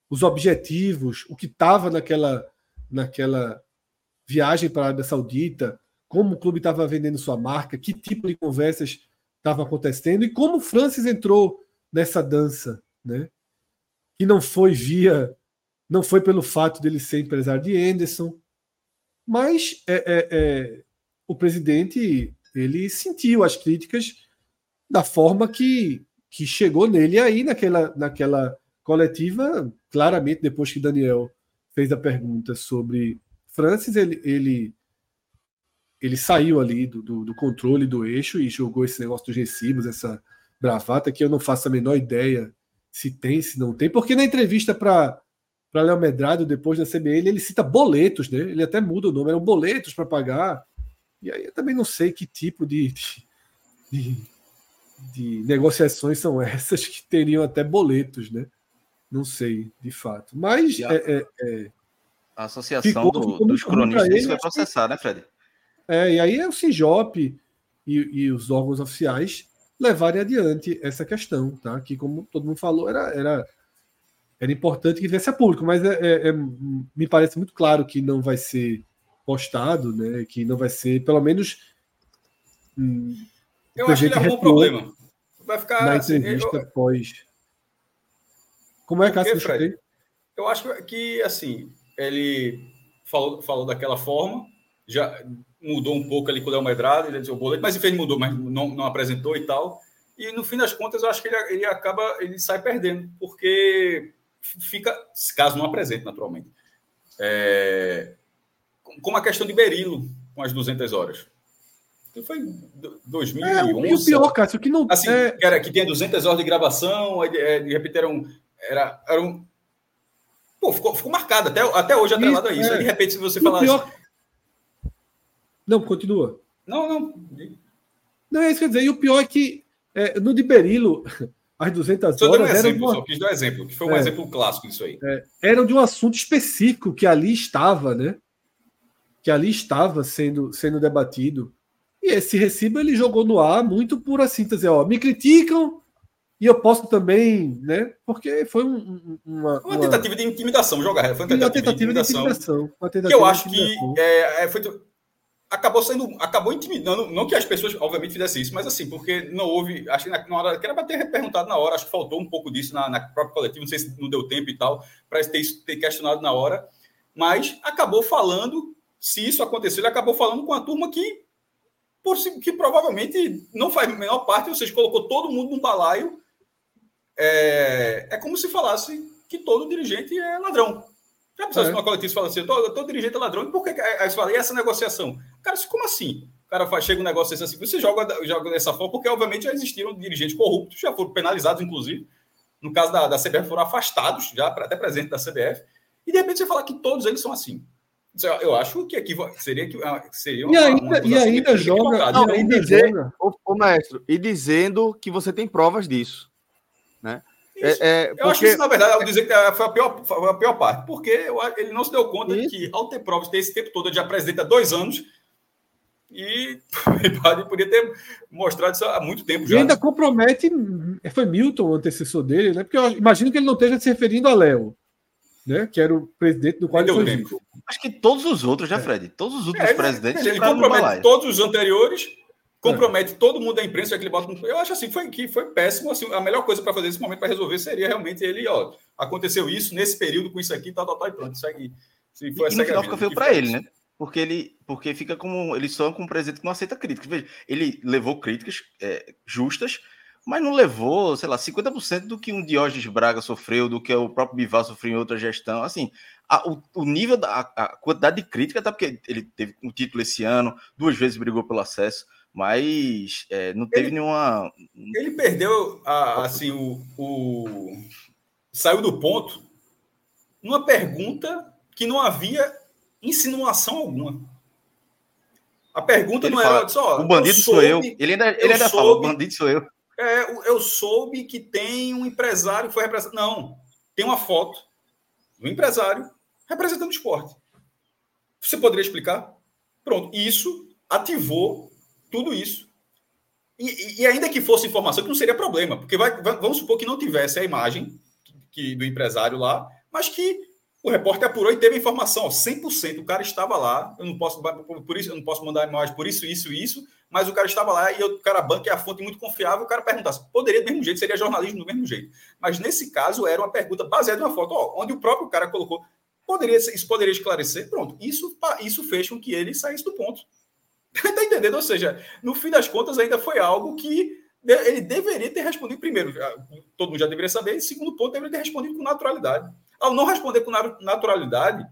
os objetivos, o que estava naquela, naquela viagem para a Arábia Saudita, como o clube estava vendendo sua marca, que tipo de conversas estava acontecendo e como o Francis entrou nessa dança, né? Que não foi via, não foi pelo fato dele ser empresário de Anderson, mas é, é, é, o presidente ele sentiu as críticas da forma que, que chegou nele e aí naquela, naquela coletiva, claramente depois que Daniel fez a pergunta sobre Francis, ele, ele ele saiu ali do, do, do, controle do eixo e jogou esse negócio dos recibos, essa bravata que eu não faço a menor ideia se tem, se não tem, porque na entrevista para para Léo Medrado, depois da CBL, ele cita boletos, né? Ele até muda o nome, eram boletos para pagar. E aí eu também não sei que tipo de, de, de, negociações são essas que teriam até boletos, né? Não sei, de fato. Mas a, é, é, é, a associação ficou, do, ficou dos cronistas ele, vai processar, né, Fred? É, e aí é o Sinjop e, e, os órgãos oficiais levarem adiante essa questão, tá? Que, como todo mundo falou, era, era, era importante que viesse a público, mas é, é, é, me parece muito claro que não vai ser postado, né? Que não vai ser, pelo menos. Hum, eu acho que ele arrumou um problema. Vai ficar. Na assim, entrevista eu... pós. Como é que Fred? Eu acho que, assim, ele falou, falou daquela forma, já mudou um pouco ali com o Léo Medrado, ele disse o boleto, mas enfim, ele mudou, mas não, não apresentou e tal. E no fim das contas, eu acho que ele, ele acaba, ele sai perdendo, porque fica, caso não apresente, naturalmente. É, como a questão de Berilo com as 200 horas. Que foi 2011. É, e o pior, Cássio, que não. Assim, é... era, que tinha 200 horas de gravação, aí, é, de repente era um. Era, era um Pô, ficou, ficou marcado até, até hoje atrelado isso, a isso. É. De repente, se você falar. Pior... Não, continua. Não, não. Não, é isso que eu dizer. E o pior é que é, no de Berilo, as 200 só horas. Um exemplo, uma... Só quis dar um exemplo, que foi um é, exemplo clássico disso aí. É, eram de um assunto específico que ali estava, né? Que ali estava sendo, sendo debatido. E esse recibo ele jogou no ar muito por assim, dizer, ó, me criticam e eu posso também, né? Porque foi um, uma, uma, tentativa de intimidação, jogar. Foi uma tentativa, uma tentativa de intimidação. De intimidação tentativa que eu acho que é, é, foi, acabou sendo, acabou intimidando, não que as pessoas, obviamente, fizessem isso, mas assim, porque não houve, acho que na, na hora, que era ter perguntado na hora, acho que faltou um pouco disso na, na própria coletiva, não sei se não deu tempo e tal, para ter, ter questionado na hora, mas acabou falando, se isso aconteceu, ele acabou falando com a turma que, por, que provavelmente não faz a menor parte, ou seja, colocou todo mundo num balaio, é, é como se falasse que todo dirigente é ladrão. Já pensou é. uma coletiva fala assim, eu tô dirigente é ladrão, e por que aí você fala, e essa negociação? Cara, como assim? O cara faz, chega um negócio assim, você joga, joga dessa forma, porque obviamente já existiram dirigentes corruptos, já foram penalizados, inclusive. No caso da, da CBF, foram afastados, já até presente da CBF. E de repente você fala que todos eles são assim. Eu acho que aqui seria que seria uma, e ainda, uma e ainda joga, não, e ainda dizer, joga. O, o, mestre, e dizendo que você tem provas disso, né? É, é, porque... Eu acho que isso, na verdade, eu dizer que foi a pior, foi a pior parte, porque ele não se deu conta isso. que, ao ter provas, ter esse tempo todo, de apresenta há dois anos, e ele podia ter mostrado isso há muito tempo já. E ainda compromete, foi Milton o antecessor dele, né? Porque eu imagino que ele não esteja se referindo a Léo né? Que era o presidente do qual ele foi. Acho que todos os outros, já, né, é. Fred? Todos os outros é, presidentes. Ele compromete todos os anteriores, compromete é. todo mundo da imprensa que ele bota. Eu acho assim foi, que foi péssimo. Assim, a melhor coisa para fazer nesse momento para resolver seria realmente ele, ó, aconteceu isso nesse período com isso aqui, tal, tal, tal, e pronto. Segue. Se foi e no final fica feio para ele, né? Porque ele, porque fica como ele só com um presidente que não aceita críticas. Veja, ele levou críticas é, justas mas não levou, sei lá, 50% do que um Diógenes Braga sofreu, do que o próprio Bivar sofreu em outra gestão. Assim, a, o, o, nível da a quantidade de crítica, até porque ele teve um título esse ano, duas vezes brigou pelo acesso, mas é, não teve ele, nenhuma. Ele perdeu, a, assim, o, o. Saiu do ponto numa pergunta que não havia insinuação alguma. A pergunta ele não fala, era só. O bandido sou eu. Ele ainda, ele ainda soube, fala: o bandido sou eu é, eu soube que tem um empresário que foi representado. Não, tem uma foto do empresário representando o esporte. Você poderia explicar? Pronto, isso ativou tudo isso. E, e, ainda que fosse informação, que não seria problema, porque vai, vamos supor que não tivesse a imagem que, que, do empresário lá, mas que o repórter apurou e teve informação, ó, 100%, o cara estava lá, eu não posso por isso, eu não posso mandar imagem por isso, isso, isso, mas o cara estava lá e o cara banca é a fonte muito confiável, o cara perguntasse, poderia do mesmo jeito, seria jornalismo do mesmo jeito. Mas nesse caso era uma pergunta baseada em uma foto, ó, onde o próprio cara colocou, poderia isso poderia esclarecer, pronto. Isso isso fez com que ele saísse do ponto. tá entendendo? Ou seja, no fim das contas ainda foi algo que ele deveria ter respondido primeiro, todo mundo já deveria saber, e segundo ponto, deveria ter respondido com naturalidade. Ao não responder com naturalidade,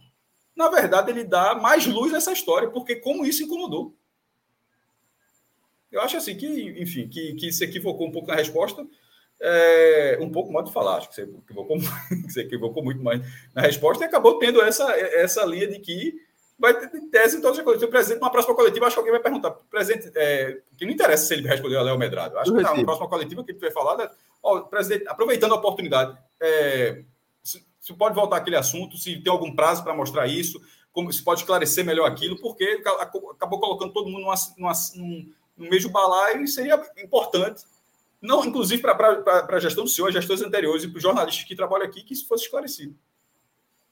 na verdade, ele dá mais luz nessa história, porque como isso incomodou. Eu acho assim que, enfim, que, que se equivocou um pouco na resposta. É, um pouco mais de falar, acho que você equivocou, você equivocou muito mais na resposta e acabou tendo essa, essa linha de que vai ter tese em todas as coletivas. O presidente, numa próxima coletiva, acho que alguém vai perguntar. Presidente, é, que não interessa se ele respondeu a Léo Medrado. Acho que na próxima coletiva que ele vai falar, né, ó, presidente, aproveitando a oportunidade, é, se, pode voltar aquele assunto, se tem algum prazo para mostrar isso, como se pode esclarecer melhor aquilo, porque acabou colocando todo mundo numa, numa, num, no mesmo balaio seria importante, não inclusive para a gestão do senhor, as gestões anteriores e para os jornalistas que trabalham aqui, que isso fosse esclarecido.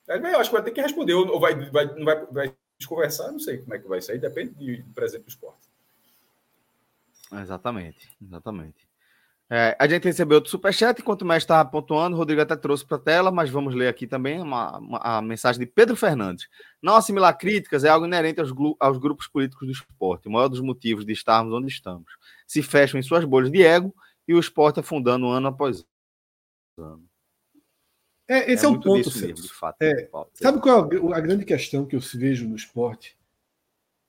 Aí, eu acho que vai ter que responder, ou vai, vai, não vai, vai conversar, não sei como é que vai sair, depende do presente do esporte. Exatamente, exatamente. É, a gente recebeu outro superchat, enquanto o mestre estava pontuando, o Rodrigo até trouxe para a tela, mas vamos ler aqui também uma, uma, a mensagem de Pedro Fernandes. Não assimilar críticas é algo inerente aos, aos, grupos políticos do esporte, o maior dos motivos de estarmos onde estamos. Se fecham em suas bolhas de ego e o esporte afundando ano após ano. É, esse é, é o ponto, mesmo, de fato. É, sabe qual é a grande questão que eu vejo no esporte?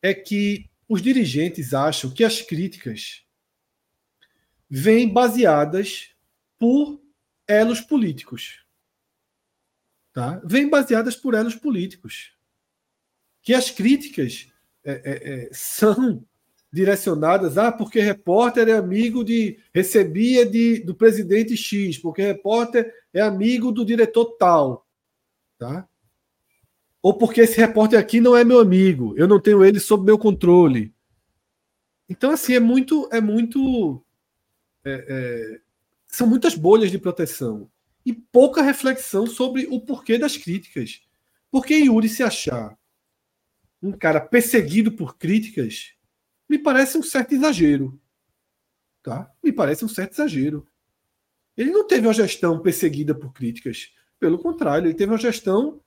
É que os dirigentes acham que as críticas vêm baseadas por elos políticos. Tá? Vêm baseadas por elos políticos. Que as críticas é, é, é, são direcionadas ah, porque repórter é amigo de. recebia de, do presidente X, porque repórter é amigo do diretor tal. Tá? Ou porque esse repórter aqui não é meu amigo, eu não tenho ele sob meu controle. Então, assim, é muito, é muito é, é, são muitas bolhas de proteção e pouca reflexão sobre o porquê das críticas. Por que Yuri se achar um cara perseguido por críticas me parece um certo exagero. Tá? Me parece um certo exagero. Ele não teve uma gestão perseguida por críticas. Pelo contrário, ele teve uma gestão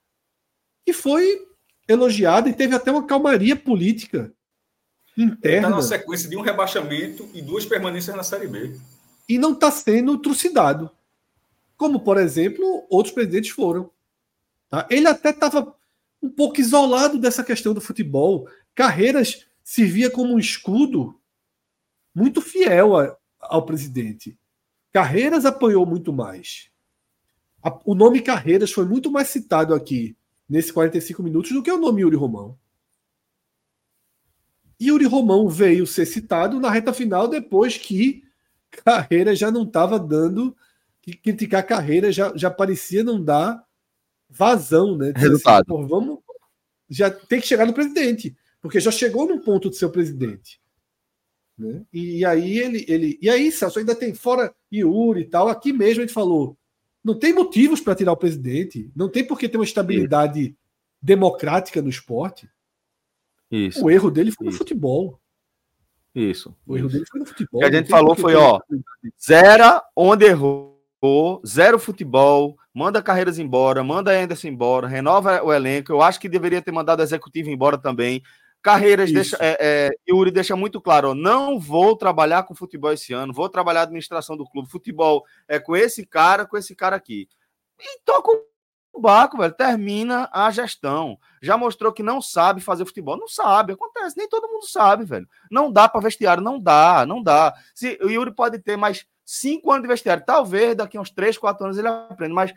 que foi elogiada e teve até uma calmaria política interna. Está na sequência de um rebaixamento e duas permanências na Série B. E não está sendo trucidado. Como, por exemplo, outros presidentes foram. Tá? Ele até estava um pouco isolado dessa questão do futebol. Carreiras servia como um escudo muito fiel a, ao presidente. Carreiras apoiou muito mais. A, o nome Carreiras foi muito mais citado aqui nesses 45 minutos do que o nome Yuri Romão. Yuri Romão veio ser citado na reta final depois que Carreira já não estava dando. Que criticar carreira já, já parecia não dar vazão, né? Assim, Resultado. Assim, vamos. Já tem que chegar no presidente, porque já chegou no ponto de ser o presidente. Né? E, e, aí ele, ele. E aí, Celso, ainda tem fora Yuri e tal. Aqui mesmo a gente falou. Não tem motivos para tirar o presidente. Não tem por que ter uma estabilidade Isso. democrática no esporte. Isso. O erro dele foi Isso. no futebol. Isso. O erro dele foi no futebol. O que a gente falou foi, ó, zero onde errou, zero futebol, manda Carreiras embora, manda Anderson embora, renova o elenco. Eu acho que deveria ter mandado o executivo embora também. Carreiras deixa, é, é, Yuri deixa muito claro: ó, não vou trabalhar com futebol esse ano, vou trabalhar administração do clube. Futebol é com esse cara, com esse cara aqui. E toca o barco, velho. Termina a gestão. Já mostrou que não sabe fazer futebol. Não sabe, acontece. Nem todo mundo sabe, velho. Não dá para vestiário, não dá, não dá. Se, o Yuri pode ter mais cinco anos de vestiário, talvez daqui uns três, quatro anos ele aprenda, mas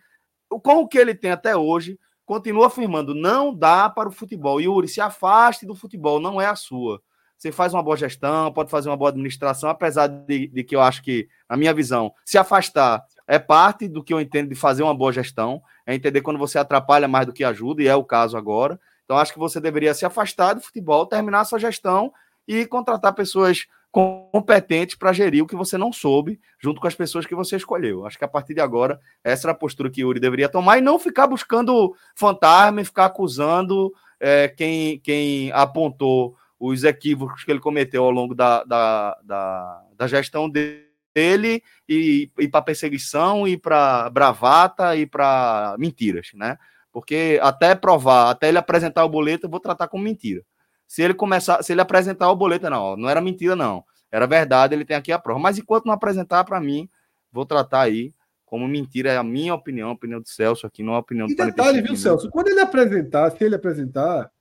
com o que ele tem até hoje, continua afirmando: não dá para o futebol. Yuri, se afaste do futebol, não é a sua. Você faz uma boa gestão, pode fazer uma boa administração, apesar de, de que eu acho que, na minha visão, se afastar é parte do que eu entendo de fazer uma boa gestão, é entender quando você atrapalha mais do que ajuda, e é o caso agora. Então, acho que você deveria se afastar do futebol, terminar sua gestão e contratar pessoas competentes para gerir o que você não soube, junto com as pessoas que você escolheu. Acho que a partir de agora, essa era a postura que Yuri deveria tomar e não ficar buscando fantasma e ficar acusando é, quem, quem apontou os equívocos que ele cometeu ao longo da, da, da, da gestão dele e, e para perseguição e para bravata e para mentiras, né? Porque até provar, até ele apresentar o boleto, eu vou tratar como mentira. Se ele começar, se ele apresentar o boleto, não, não era mentira, não. Era verdade, ele tem aqui a prova. Mas enquanto não apresentar para mim, vou tratar aí como mentira. É a minha opinião, a opinião do Celso aqui, não é a opinião do E detalhe, viu, Celso? Quando ele apresentar, se ele apresentar,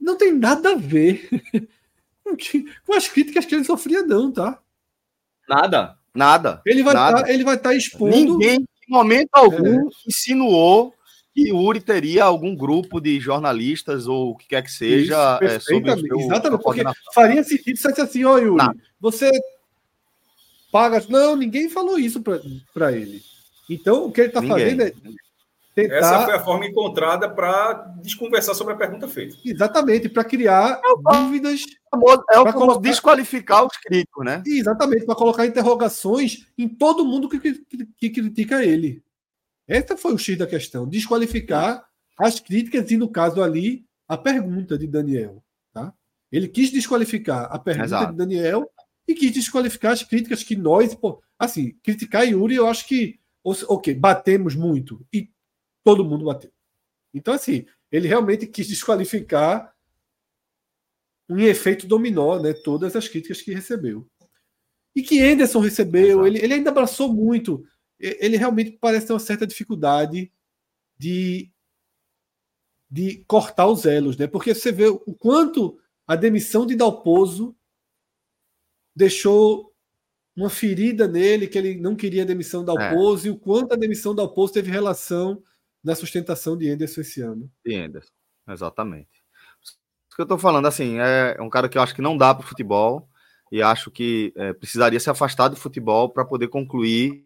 não tem nada a ver com as críticas que ele sofria, não, tá? Nada, nada. Ele vai estar tá, ele vai estar tá expondo. Ninguém, em momento algum, é. insinuou que Uri teria algum grupo de jornalistas ou o que quer que seja Isso, é, sobre o seu, Exatamente, porque faria sentido se fosse assim, ó, Yuri, Nada. você paga. Não, ninguém falou isso para ele. Então, o que ele está fazendo é tentar... Essa foi a forma encontrada para desconversar sobre a pergunta feita. Exatamente, para criar é dúvidas. É o colocar... desqualificar os críticos, né? Exatamente, para colocar interrogações em todo mundo que, que, que critica ele. Essa foi o X da questão, desqualificar as críticas e, no caso ali, a pergunta de Daniel. Tá? Ele quis desqualificar a pergunta Exato. de Daniel e quis desqualificar as críticas que nós, pô, assim, criticar Yuri, eu acho que, ok, batemos muito e todo mundo bateu. Então, assim, ele realmente quis desqualificar um efeito dominó, né? Todas as críticas que recebeu. E que Anderson recebeu, ele, ele ainda abraçou muito ele realmente parece ter uma certa dificuldade de, de cortar os elos, né? Porque você vê o quanto a demissão de Dalpozo deixou uma ferida nele, que ele não queria a demissão de Dalpozo, é. e o quanto a demissão de Dalpozo teve relação na sustentação de Enderson esse ano. De Enderson, exatamente. Isso que eu estou falando, assim, é um cara que eu acho que não dá para o futebol, e acho que é, precisaria se afastar do futebol para poder concluir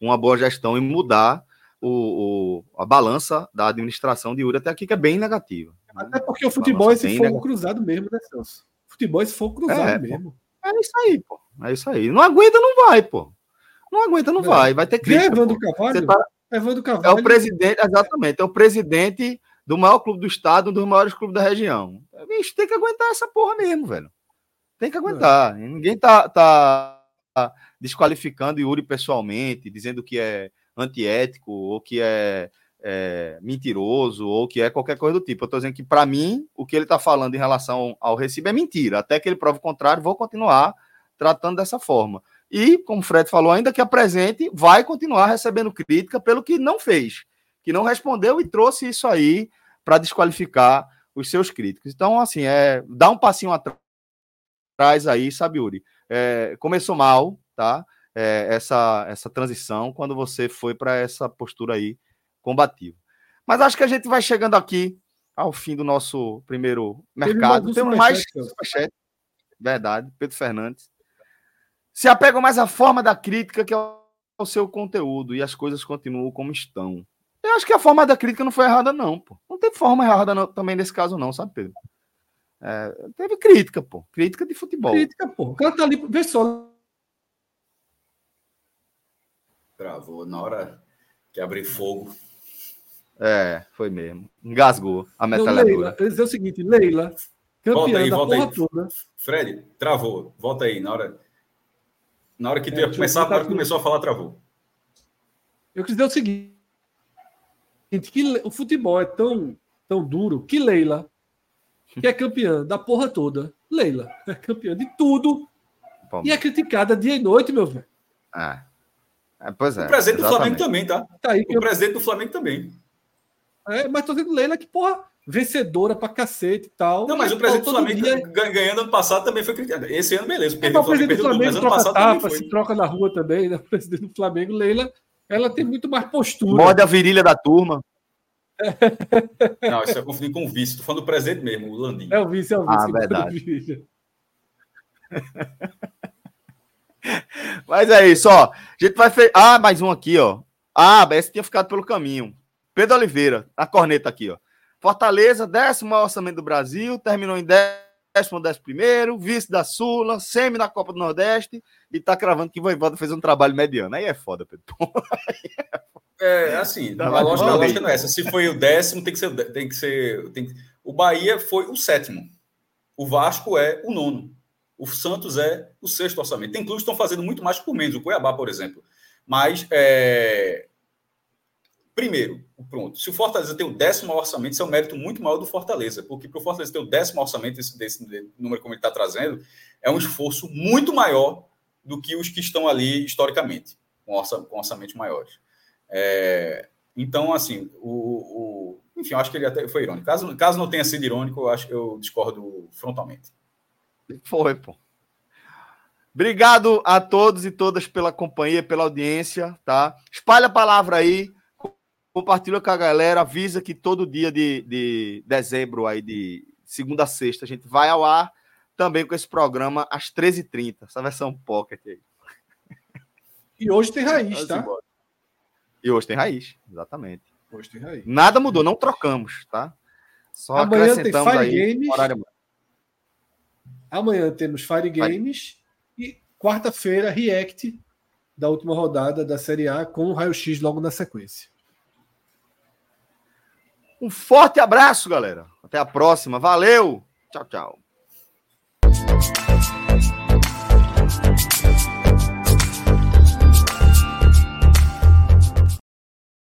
uma boa gestão e mudar o, o, a balança da administração de Uri até aqui, que é bem negativa. Né? Até porque o futebol é esse fogo negativa. cruzado mesmo, né, Celso? Futebol é esse fogo cruzado é, mesmo. Pô. É isso aí, pô. É isso aí. Não aguenta, não vai, pô. Não aguenta, não é. vai. Vai ter crítica. Evandro Carvalho? Tá... Evandro Carvalho. É o presidente, exatamente, é o presidente do maior clube do estado, um dos maiores clubes da região. Bicho, tem que aguentar essa porra mesmo, velho. Tem que aguentar. É. Ninguém tá, tá desqualificando Yuri pessoalmente, dizendo que é antiético ou que é, é mentiroso ou que é qualquer coisa do tipo. Eu estou dizendo que, para mim, o que ele está falando em relação ao Recife é mentira. Até que ele prove o contrário, vou continuar tratando dessa forma. E, como o Fred falou, ainda que apresente, vai continuar recebendo crítica pelo que não fez, que não respondeu e trouxe isso aí para desqualificar os seus críticos. Então, assim, é dá um passinho atrás aí, sabe, Yuri? É, começou mal, tá? É, essa, essa transição quando você foi para essa postura aí combativa. Mas acho que a gente vai chegando aqui ao fim do nosso primeiro mercado. Temos mais superchat. Verdade, Pedro Fernandes. Se apegam mais à forma da crítica que ao seu conteúdo e as coisas continuam como estão. Eu acho que a forma da crítica não foi errada, não, pô. Não teve forma errada não, também nesse caso, não, sabe, Pedro? É, teve crítica, pô. Crítica de futebol. Crítica, pô. O cara tá ali, vê só. Travou na hora que abrir fogo. É, foi mesmo. Engasgou a metralhadora. Leila, dizer o seguinte, Leila, campeã aí, da porra aí. toda. Fred, travou. Volta aí, na hora... Na hora que é, começar, na hora que começou a falar, travou. Eu quis dizer o seguinte, que o futebol é tão, tão duro que Leila, que é campeã da porra toda, Leila é campeã de tudo Bom, e é criticada dia e noite, meu velho. Ah. É, pois é. O presidente exatamente. do Flamengo também, tá? tá aí, o eu... presidente do Flamengo também. É, mas tô dizendo Leila que, porra, vencedora pra cacete e tal. Não, mas o presidente do Flamengo dia... ganhando ano passado também foi criticado. Esse ano, beleza. É, o presidente do Flamengo tudo, troca tapa, se troca na rua também, né? O presidente do Flamengo, Leila, ela tem muito mais postura. Morde a virilha da turma. Não, isso é confundir com o vice. Tô falando do presidente mesmo, o Landim. É o vice, é o vice. Ah, verdade. Mas é isso, ó. A gente vai. Fe... Ah, mais um aqui, ó. Ah, esse tinha ficado pelo caminho. Pedro Oliveira, a corneta aqui, ó. Fortaleza, décimo maior orçamento do Brasil, terminou em décimo, décimo primeiro, vice da Sula, semi na Copa do Nordeste e tá cravando que o Voivoda fez um trabalho mediano. Aí é foda, Pedro. É, assim, a lógica, a lógica não é essa. Se foi o décimo, tem que ser. Tem que ser tem que... O Bahia foi o sétimo. O Vasco é o nono. O Santos é o sexto orçamento. Tem clubes que estão fazendo muito mais por menos. O Cuiabá, por exemplo. Mas, é... primeiro, pronto. Se o Fortaleza tem o décimo orçamento, isso é um mérito muito maior do Fortaleza. Porque para o Fortaleza ter o décimo orçamento, desse, desse número como ele está trazendo, é um esforço muito maior do que os que estão ali historicamente, com, orça, com orçamentos maiores. É, então, assim, o, o, enfim, eu acho que ele até foi irônico. Caso, caso não tenha sido irônico, eu acho que eu discordo frontalmente. Foi, pô. Obrigado a todos e todas pela companhia, pela audiência, tá? Espalha a palavra aí, compartilha com a galera, avisa que todo dia de, de dezembro aí, de segunda a sexta, a gente vai ao ar também com esse programa às 13h30, essa versão pocket aí. E hoje tem raiz, tá? E hoje tem raiz, exatamente. Hoje tem raiz. Nada mudou, não trocamos, tá? Só Amanhã acrescentamos tem Fire aí Games. Horário. Amanhã temos Fire Games e quarta-feira React da última rodada da Série A com o raio-x logo na sequência. Um forte abraço, galera. Até a próxima. Valeu. Tchau, tchau.